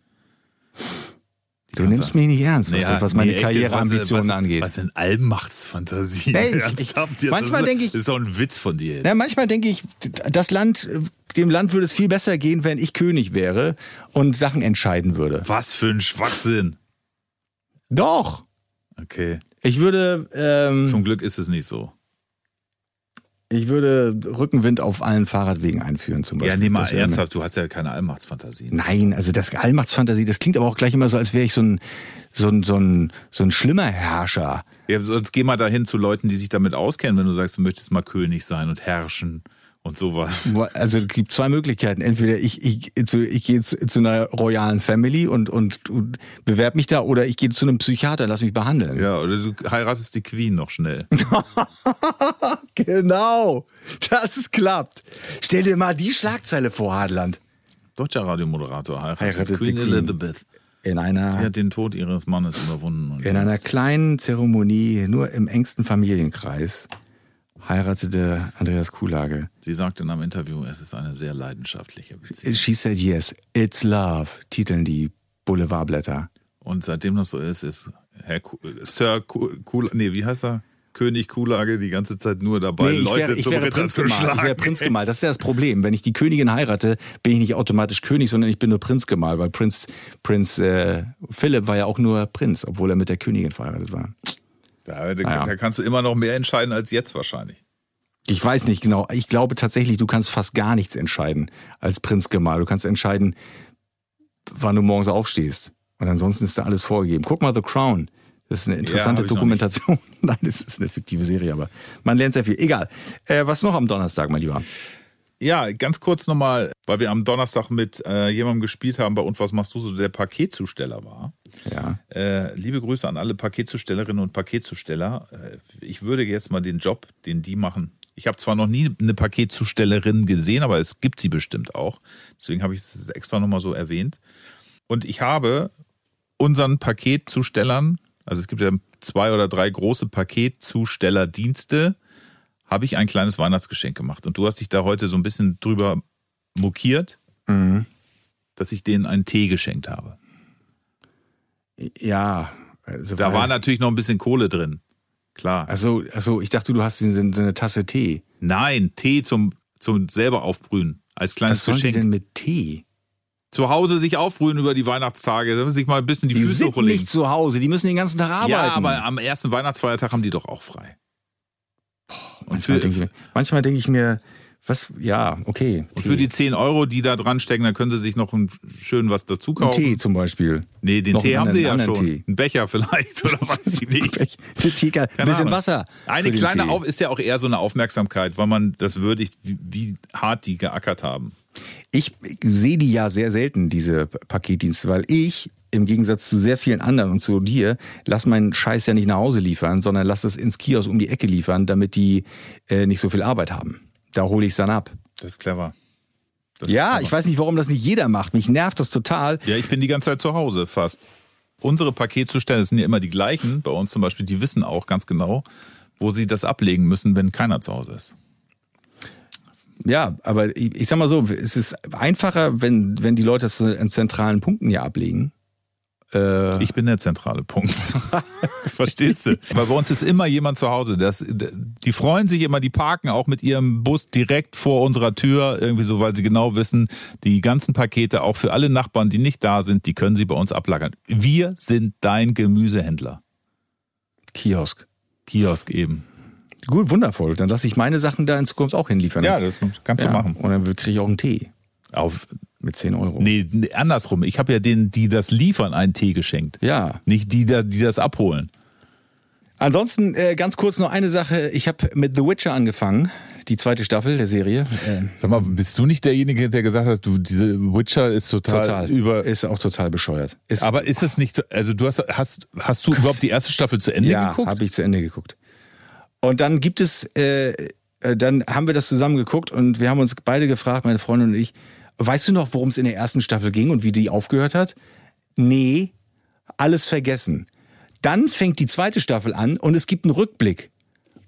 Du nimmst mich nicht ernst, was, Naja, was meine nee, Karriereambitionen angeht. Was sind Allmachtsfantasien? Hey, ich- manchmal das ist, denke ich- Das ist doch ein Witz von dir. Ja, manchmal denke ich, das Land, dem Land würde es viel besser gehen, wenn ich König wäre und Sachen entscheiden würde. Was für ein Schwachsinn. Doch. Okay. Ich würde, ähm, Zum Glück ist es nicht so. Ich würde Rückenwind auf allen Fahrradwegen einführen zum Beispiel. Ja, nee, mal Das ernsthaft, du hast ja keine Allmachtsfantasien. Nein, also das Allmachtsfantasie, das klingt aber auch gleich immer so, als wäre ich so ein, so ein, so ein, so ein schlimmer Herrscher. Ja, sonst geh mal dahin zu Leuten, die sich damit auskennen, wenn du sagst, du möchtest mal König sein und herrschen und sowas. Also es gibt zwei Möglichkeiten. Entweder ich, ich, zu, ich gehe zu, zu einer royalen Family und, und, und bewerb mich da oder ich gehe zu einem Psychiater, lass mich behandeln. Ja, oder du heiratest die Queen noch schnell. Genau, dass es klappt. Stell dir mal die Schlagzeile vor, Hadland. Deutscher Radiomoderator heiratet, Heiratet Queen die Queen. Elizabeth. In Sie einer, hat den Tod ihres Mannes überwunden. Und in einer kleinen Zeremonie, nur im engsten Familienkreis, heiratete Andreas Kuhlage. Sie sagte in einem Interview, es ist eine sehr leidenschaftliche Beziehung. She said yes, it's love, titeln die Boulevardblätter. Und seitdem das so ist, ist Herr Ku- Sir Kuhl, nee, wie heißt er? König Kuhlage die ganze Zeit nur dabei, Nee, ich Leute ich zum Ritter Prinz zu gemalt. Ich schlagen. wäre Prinz gemalt. Das ist ja das Problem. Wenn ich die Königin heirate, bin ich nicht automatisch König, sondern ich bin nur Prinz gemalt, weil Prinz, Prinz äh, Philipp war ja auch nur Prinz, obwohl er mit der Königin verheiratet war. Da, da, Naja. da kannst du immer noch mehr entscheiden als jetzt wahrscheinlich. Ich weiß nicht genau. Ich glaube tatsächlich, du kannst fast gar nichts entscheiden als Prinz Gemahl. Du kannst entscheiden, wann du morgens aufstehst. Und ansonsten ist da alles vorgegeben. Guck mal The Crown. Das ist eine interessante noch Dokumentation. Nein, das ist eine fiktive Serie, aber man lernt sehr viel. Egal. Äh, was noch am Donnerstag, mein Lieber? Ja, ganz kurz nochmal, weil wir am Donnerstag mit äh, jemandem gespielt haben bei Und was machst du so, der Paketzusteller war. Ja. Äh, liebe Grüße an alle Paketzustellerinnen und Paketzusteller. Äh, ich würde jetzt mal den Job, den die machen. Ich habe zwar noch nie eine Paketzustellerin gesehen, aber es gibt sie bestimmt auch. Deswegen habe ich es extra nochmal so erwähnt. Und ich habe unseren Paketzustellern, also es gibt ja zwei oder drei große Paketzustellerdienste, habe ich ein kleines Weihnachtsgeschenk gemacht. Und du hast dich da heute so ein bisschen drüber mokiert, dass ich denen einen Tee geschenkt habe. Ja. Also, Da war natürlich noch ein bisschen Kohle drin. Klar. Also, also ich dachte, du hast so eine Tasse Tee. Nein, Tee zum, zum selber aufbrühen. Als kleines Was sollen Geschenk. denn mit Tee? Zu Hause sich aufbrühen über die Weihnachtstage, damit sich mal ein bisschen die, Die Füße sind hochlegen. nicht zu Hause, die müssen den ganzen Tag arbeiten. Ja, aber am ersten Weihnachtsfeiertag haben die doch auch frei. Und manchmal denke ich, denke ich mir, was, ja, okay. und für die 10 Euro, die da dran stecken, dann können sie sich noch ein, schön was dazu Einen kaufen. Tee zum Beispiel. Nee, den Noch Tee einen haben sie ja schon. Tee. Ein Becher vielleicht, oder weiß ich nicht. Ein bisschen Ahnung. Wasser. Eine kleine. Auf ist ja auch eher so eine Aufmerksamkeit, weil man das würdigt, wie, wie hart die geackert haben. Ich sehe die ja sehr selten, diese Paketdienste, weil ich im Gegensatz zu sehr vielen anderen und zu dir, lass meinen Scheiß ja nicht nach Hause liefern, sondern lass es ins Kiosk um die Ecke liefern, damit die äh, nicht so viel Arbeit haben. Da hole ich es dann ab. Das ist clever. Das ist Ja, clever. ich weiß nicht, warum das nicht jeder macht. Mich nervt das total. Ja, ich bin die ganze Zeit zu Hause fast. unsere Paketzusteller sind ja immer die gleichen. Bei uns zum Beispiel, die wissen auch ganz genau, wo sie das ablegen müssen, wenn keiner zu Hause ist. Ja, aber ich, ich sag mal so, es ist einfacher, wenn, wenn die Leute das in zentralen Punkten ja ablegen. Äh, Ich bin der zentrale Punkt. Verstehst du? Weil bei uns ist immer jemand zu Hause. Das, die freuen sich immer, die parken auch mit ihrem Bus direkt vor unserer Tür, irgendwie so, weil sie genau wissen, die ganzen Pakete, auch für alle Nachbarn, die nicht da sind, die können sie bei uns ablagern. Wir sind dein Gemüsehändler. Kiosk. Kiosk eben. Gut, wundervoll. Dann lasse ich meine Sachen da in Zukunft auch hinliefern. das kannst Ja, Und dann kriege ich auch einen Tee Auf, mit 10 Euro. nee, nee, andersrum. Ich habe ja denen, die das liefern, einen Tee geschenkt. Ja. Nicht die, die das abholen. Ansonsten äh, ganz kurz noch eine Sache. Ich habe mit The Witcher angefangen, die zweite Staffel der Serie. Äh, Sag mal, bist du nicht derjenige, der gesagt hat, du, diese Witcher ist total, total. über. Ist auch total bescheuert. Ist, Aber ist es nicht, so- also du hast, hast, hast du überhaupt die erste Staffel zu Ende ja, geguckt? habe ich zu Ende geguckt. Und dann gibt es, äh, äh, dann haben wir das zusammen geguckt und wir haben uns beide gefragt, meine Freundin und ich, weißt du noch, worum es in der ersten Staffel ging und wie die aufgehört hat? Nee, alles vergessen. Dann fängt die zweite Staffel an und es gibt einen Rückblick.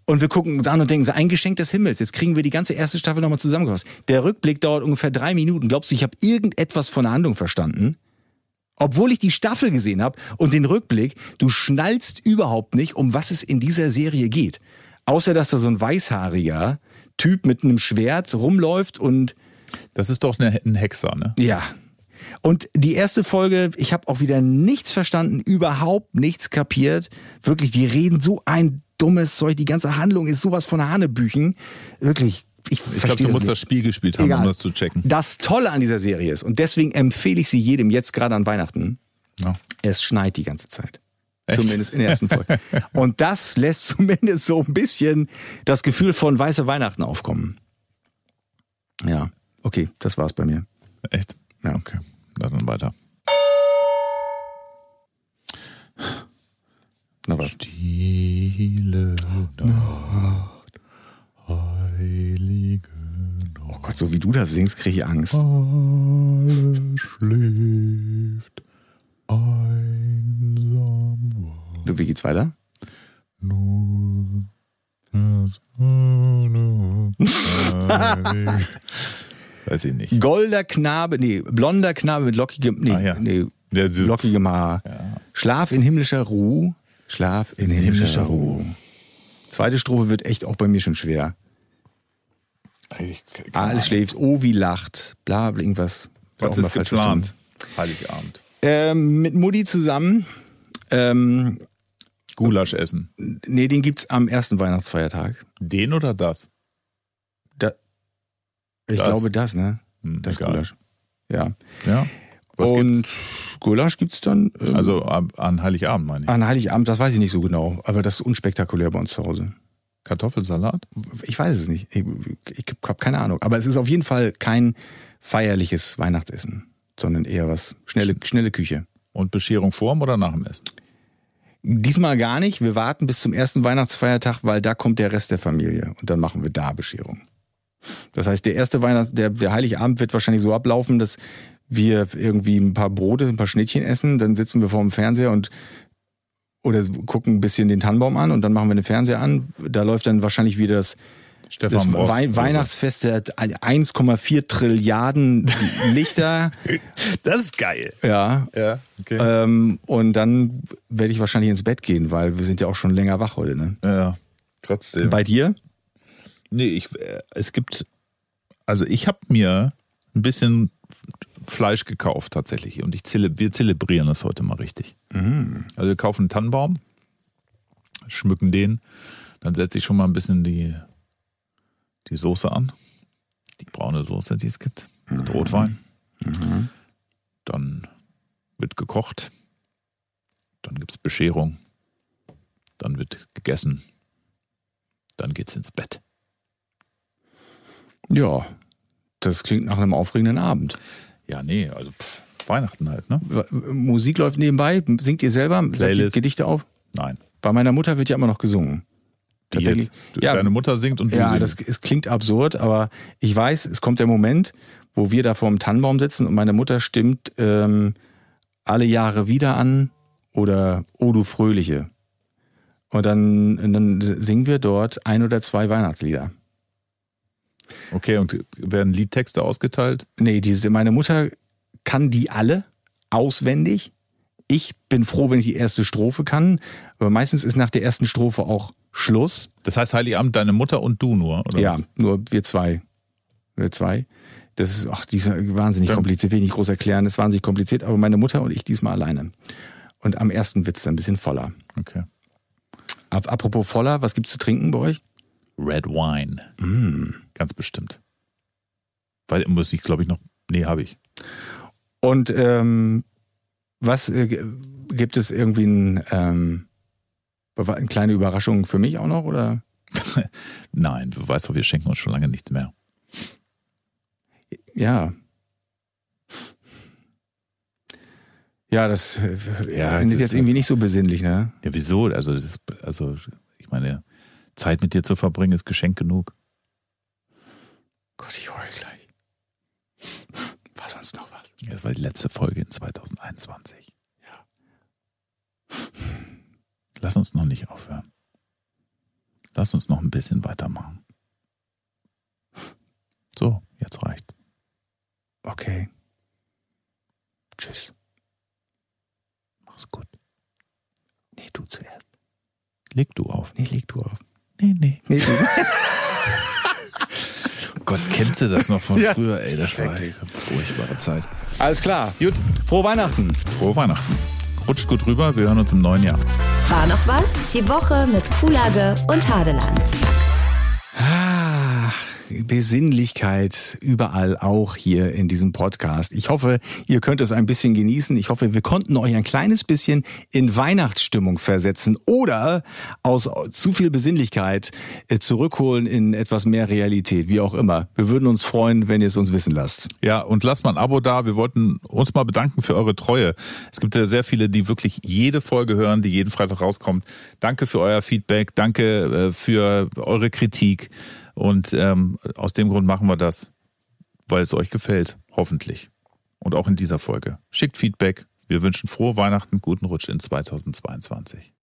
Und wir gucken uns an und denken, so ein Geschenk des Himmels. Jetzt kriegen wir die ganze erste Staffel nochmal zusammengefasst. Der Rückblick dauert ungefähr drei Minuten. Glaubst du, ich habe irgendetwas von der Handlung verstanden? Obwohl ich die Staffel gesehen habe und den Rückblick, du schnallst überhaupt nicht, um was es in dieser Serie geht. Außer, dass da so ein weißhaariger Typ mit einem Schwert rumläuft und Das ist doch eine, ein Hexer, ne? ja. Und die erste Folge, ich habe auch wieder nichts verstanden, überhaupt nichts kapiert. Wirklich, die reden so ein dummes Zeug. Die ganze Handlung ist sowas von Hanebüchen. Wirklich, ich, Ich glaube, du musst das Spiel gespielt haben, Egal. um das zu checken. Das Tolle an dieser Serie ist, und deswegen empfehle ich sie jedem jetzt gerade an Weihnachten, Ja. es schneit die ganze Zeit. Echt? Zumindest in der ersten Folge. Und das lässt zumindest so ein bisschen das Gefühl von weiße Weihnachten aufkommen. Ja, okay, das war's bei mir. Echt? Ja. Okay, dann weiter. Na was? Stille Nacht, heilige Oh Gott, so wie du das singst, kriege ich Angst. Alles schläft einsam Du, wie geht's weiter? nur das heilige- Weiß ich nicht. Golder Knabe, nee, blonder Knabe mit lockigem, nee, Ah, ja. nee, Der lockigem Haar. Schlaf in himmlischer Ruhe. Schlaf in himmlischer, himmlischer Ruhe. Zweite Strophe wird echt auch bei mir schon schwer. Alles schläft, Ovi lacht, bla, bla irgendwas. Was ist geplant? Heiligabend. Ähm, mit Mutti zusammen. Ähm, Gulasch essen. nee, den gibt's am ersten Weihnachtsfeiertag. Den oder das? Ich Das. glaube das, ne? Hm, Das egal. Gulasch. Ja. Ja. Was Und gibt's? Gulasch gibt's dann ähm, Also an, an Heiligabend meine ich. an Heiligabend, das weiß ich nicht so genau, aber das ist unspektakulär bei uns zu Hause. Kartoffelsalat? Ich weiß es nicht. Ich, ich habe keine Ahnung. Aber es ist auf jeden Fall kein feierliches Weihnachtsessen, sondern eher was schnelle, schnelle Küche. Und Bescherung vorm oder nach dem Essen? Diesmal gar nicht. Wir warten bis zum ersten Weihnachtsfeiertag, weil da kommt der Rest der Familie und dann machen wir da Bescherung. Das heißt, der erste Weihnachts-, der, der Heiligabend wird wahrscheinlich so ablaufen, dass wir irgendwie ein paar Brote, ein paar Schnittchen essen, dann sitzen wir vor dem Fernseher und oder gucken ein bisschen den Tannenbaum an und dann machen wir den Fernseher an. Da läuft dann wahrscheinlich wieder das, das. Wei Weihnachtsfest der 1,4 Trilliarden Lichter. Das ist geil. Ja. Ja, okay. Ähm, und dann werde ich wahrscheinlich ins Bett gehen, weil wir sind ja auch schon länger wach heute. Ne? ja, trotzdem. Bei dir? Nee, ich, äh, es gibt, also ich habe mir ein bisschen Fleisch gekauft tatsächlich und ich zele, wir zelebrieren das heute mal richtig. Also wir kaufen einen Tannenbaum, schmücken den, dann setze ich schon mal ein bisschen die, die Soße an, die braune Soße, die es gibt, mit Rotwein. Dann wird gekocht, dann gibt es Bescherung, dann wird gegessen, dann geht's ins Bett. Ja. Das klingt nach einem aufregenden Abend. Ja, nee, also pff, Weihnachten halt, ne? Musik läuft nebenbei. Singt ihr selber? Sagt ihr Playlist. Gedichte auf? Nein. Bei meiner Mutter wird ja immer noch gesungen. Tatsächlich. Ja, Deine Mutter singt und du Ja, singst. das es klingt absurd, aber ich weiß, es kommt der Moment, wo wir da vor dem Tannenbaum sitzen und meine Mutter stimmt ähm, alle Jahre wieder an oder O du Fröhliche. Und dann, und dann singen wir dort ein oder zwei Weihnachtslieder. Okay, und werden Liedtexte ausgeteilt? Nee, diese, meine Mutter kann die alle auswendig. Ich bin froh, wenn ich die erste Strophe kann, aber meistens ist nach der ersten Strophe auch Schluss. Das heißt Heiligabend deine Mutter und du nur, oder? ja, was? nur wir zwei. Wir zwei. Das ist, ach, die ist wahnsinnig Dann- kompliziert, will ich nicht groß erklären, das ist wahnsinnig kompliziert, aber meine Mutter und ich diesmal alleine. Und am ersten wird's dann ein bisschen voller. Okay. Ap apropos voller, was gibt's zu trinken bei euch? Red Wine. Mm. Ganz bestimmt. Weil muss ich, glaube ich, noch. Nee, habe ich. Und ähm, was äh, gibt es irgendwie ein, ähm, eine kleine Überraschung für mich auch noch? Oder? Nein, du weißt doch, wir schenken uns schon lange nichts mehr. Ja. Ja, das äh, Ja, findet das jetzt irgendwie nicht so besinnlich, ne? Ja, wieso? Also, das ist, also, ich meine, Zeit mit dir zu verbringen ist Geschenk genug. Gott, ich heul gleich. War sonst noch was? Das war die letzte Folge in 2021. Ja. Lass uns noch nicht aufhören. Lass uns noch ein bisschen weitermachen. So, jetzt reicht's. Okay. Tschüss. Mach's gut. Nee, du zuerst. Leg du auf. Nee, leg du auf. Nee, nee. Nee, du. Gott, kennst du das noch von Ja. früher? Ey, das war eine furchtbare Zeit. Alles klar. Gut. Frohe Weihnachten. Frohe Weihnachten. Rutscht gut rüber, wir hören uns im neuen Jahr. War noch was? Die Woche mit Kuhlage und Hadeland. Ah, Besinnlichkeit überall auch hier in diesem Podcast. Ich hoffe, ihr könnt es ein bisschen genießen. Ich hoffe, wir konnten euch ein kleines bisschen in Weihnachtsstimmung versetzen oder aus zu viel Besinnlichkeit äh, zurückholen in etwas mehr Realität, wie auch immer. Wir würden uns freuen, wenn ihr es uns wissen lasst. Ja, und lasst mal ein Abo da. Wir wollten uns mal bedanken für eure Treue. Es gibt ja sehr viele, die wirklich jede Folge hören, die jeden Freitag rauskommt. Danke für euer Feedback, danke äh, für eure Kritik. Und ähm, aus dem Grund machen wir das, weil es euch gefällt, hoffentlich. Und auch in dieser Folge. Schickt Feedback. Wir wünschen frohe Weihnachten, guten Rutsch in 2022.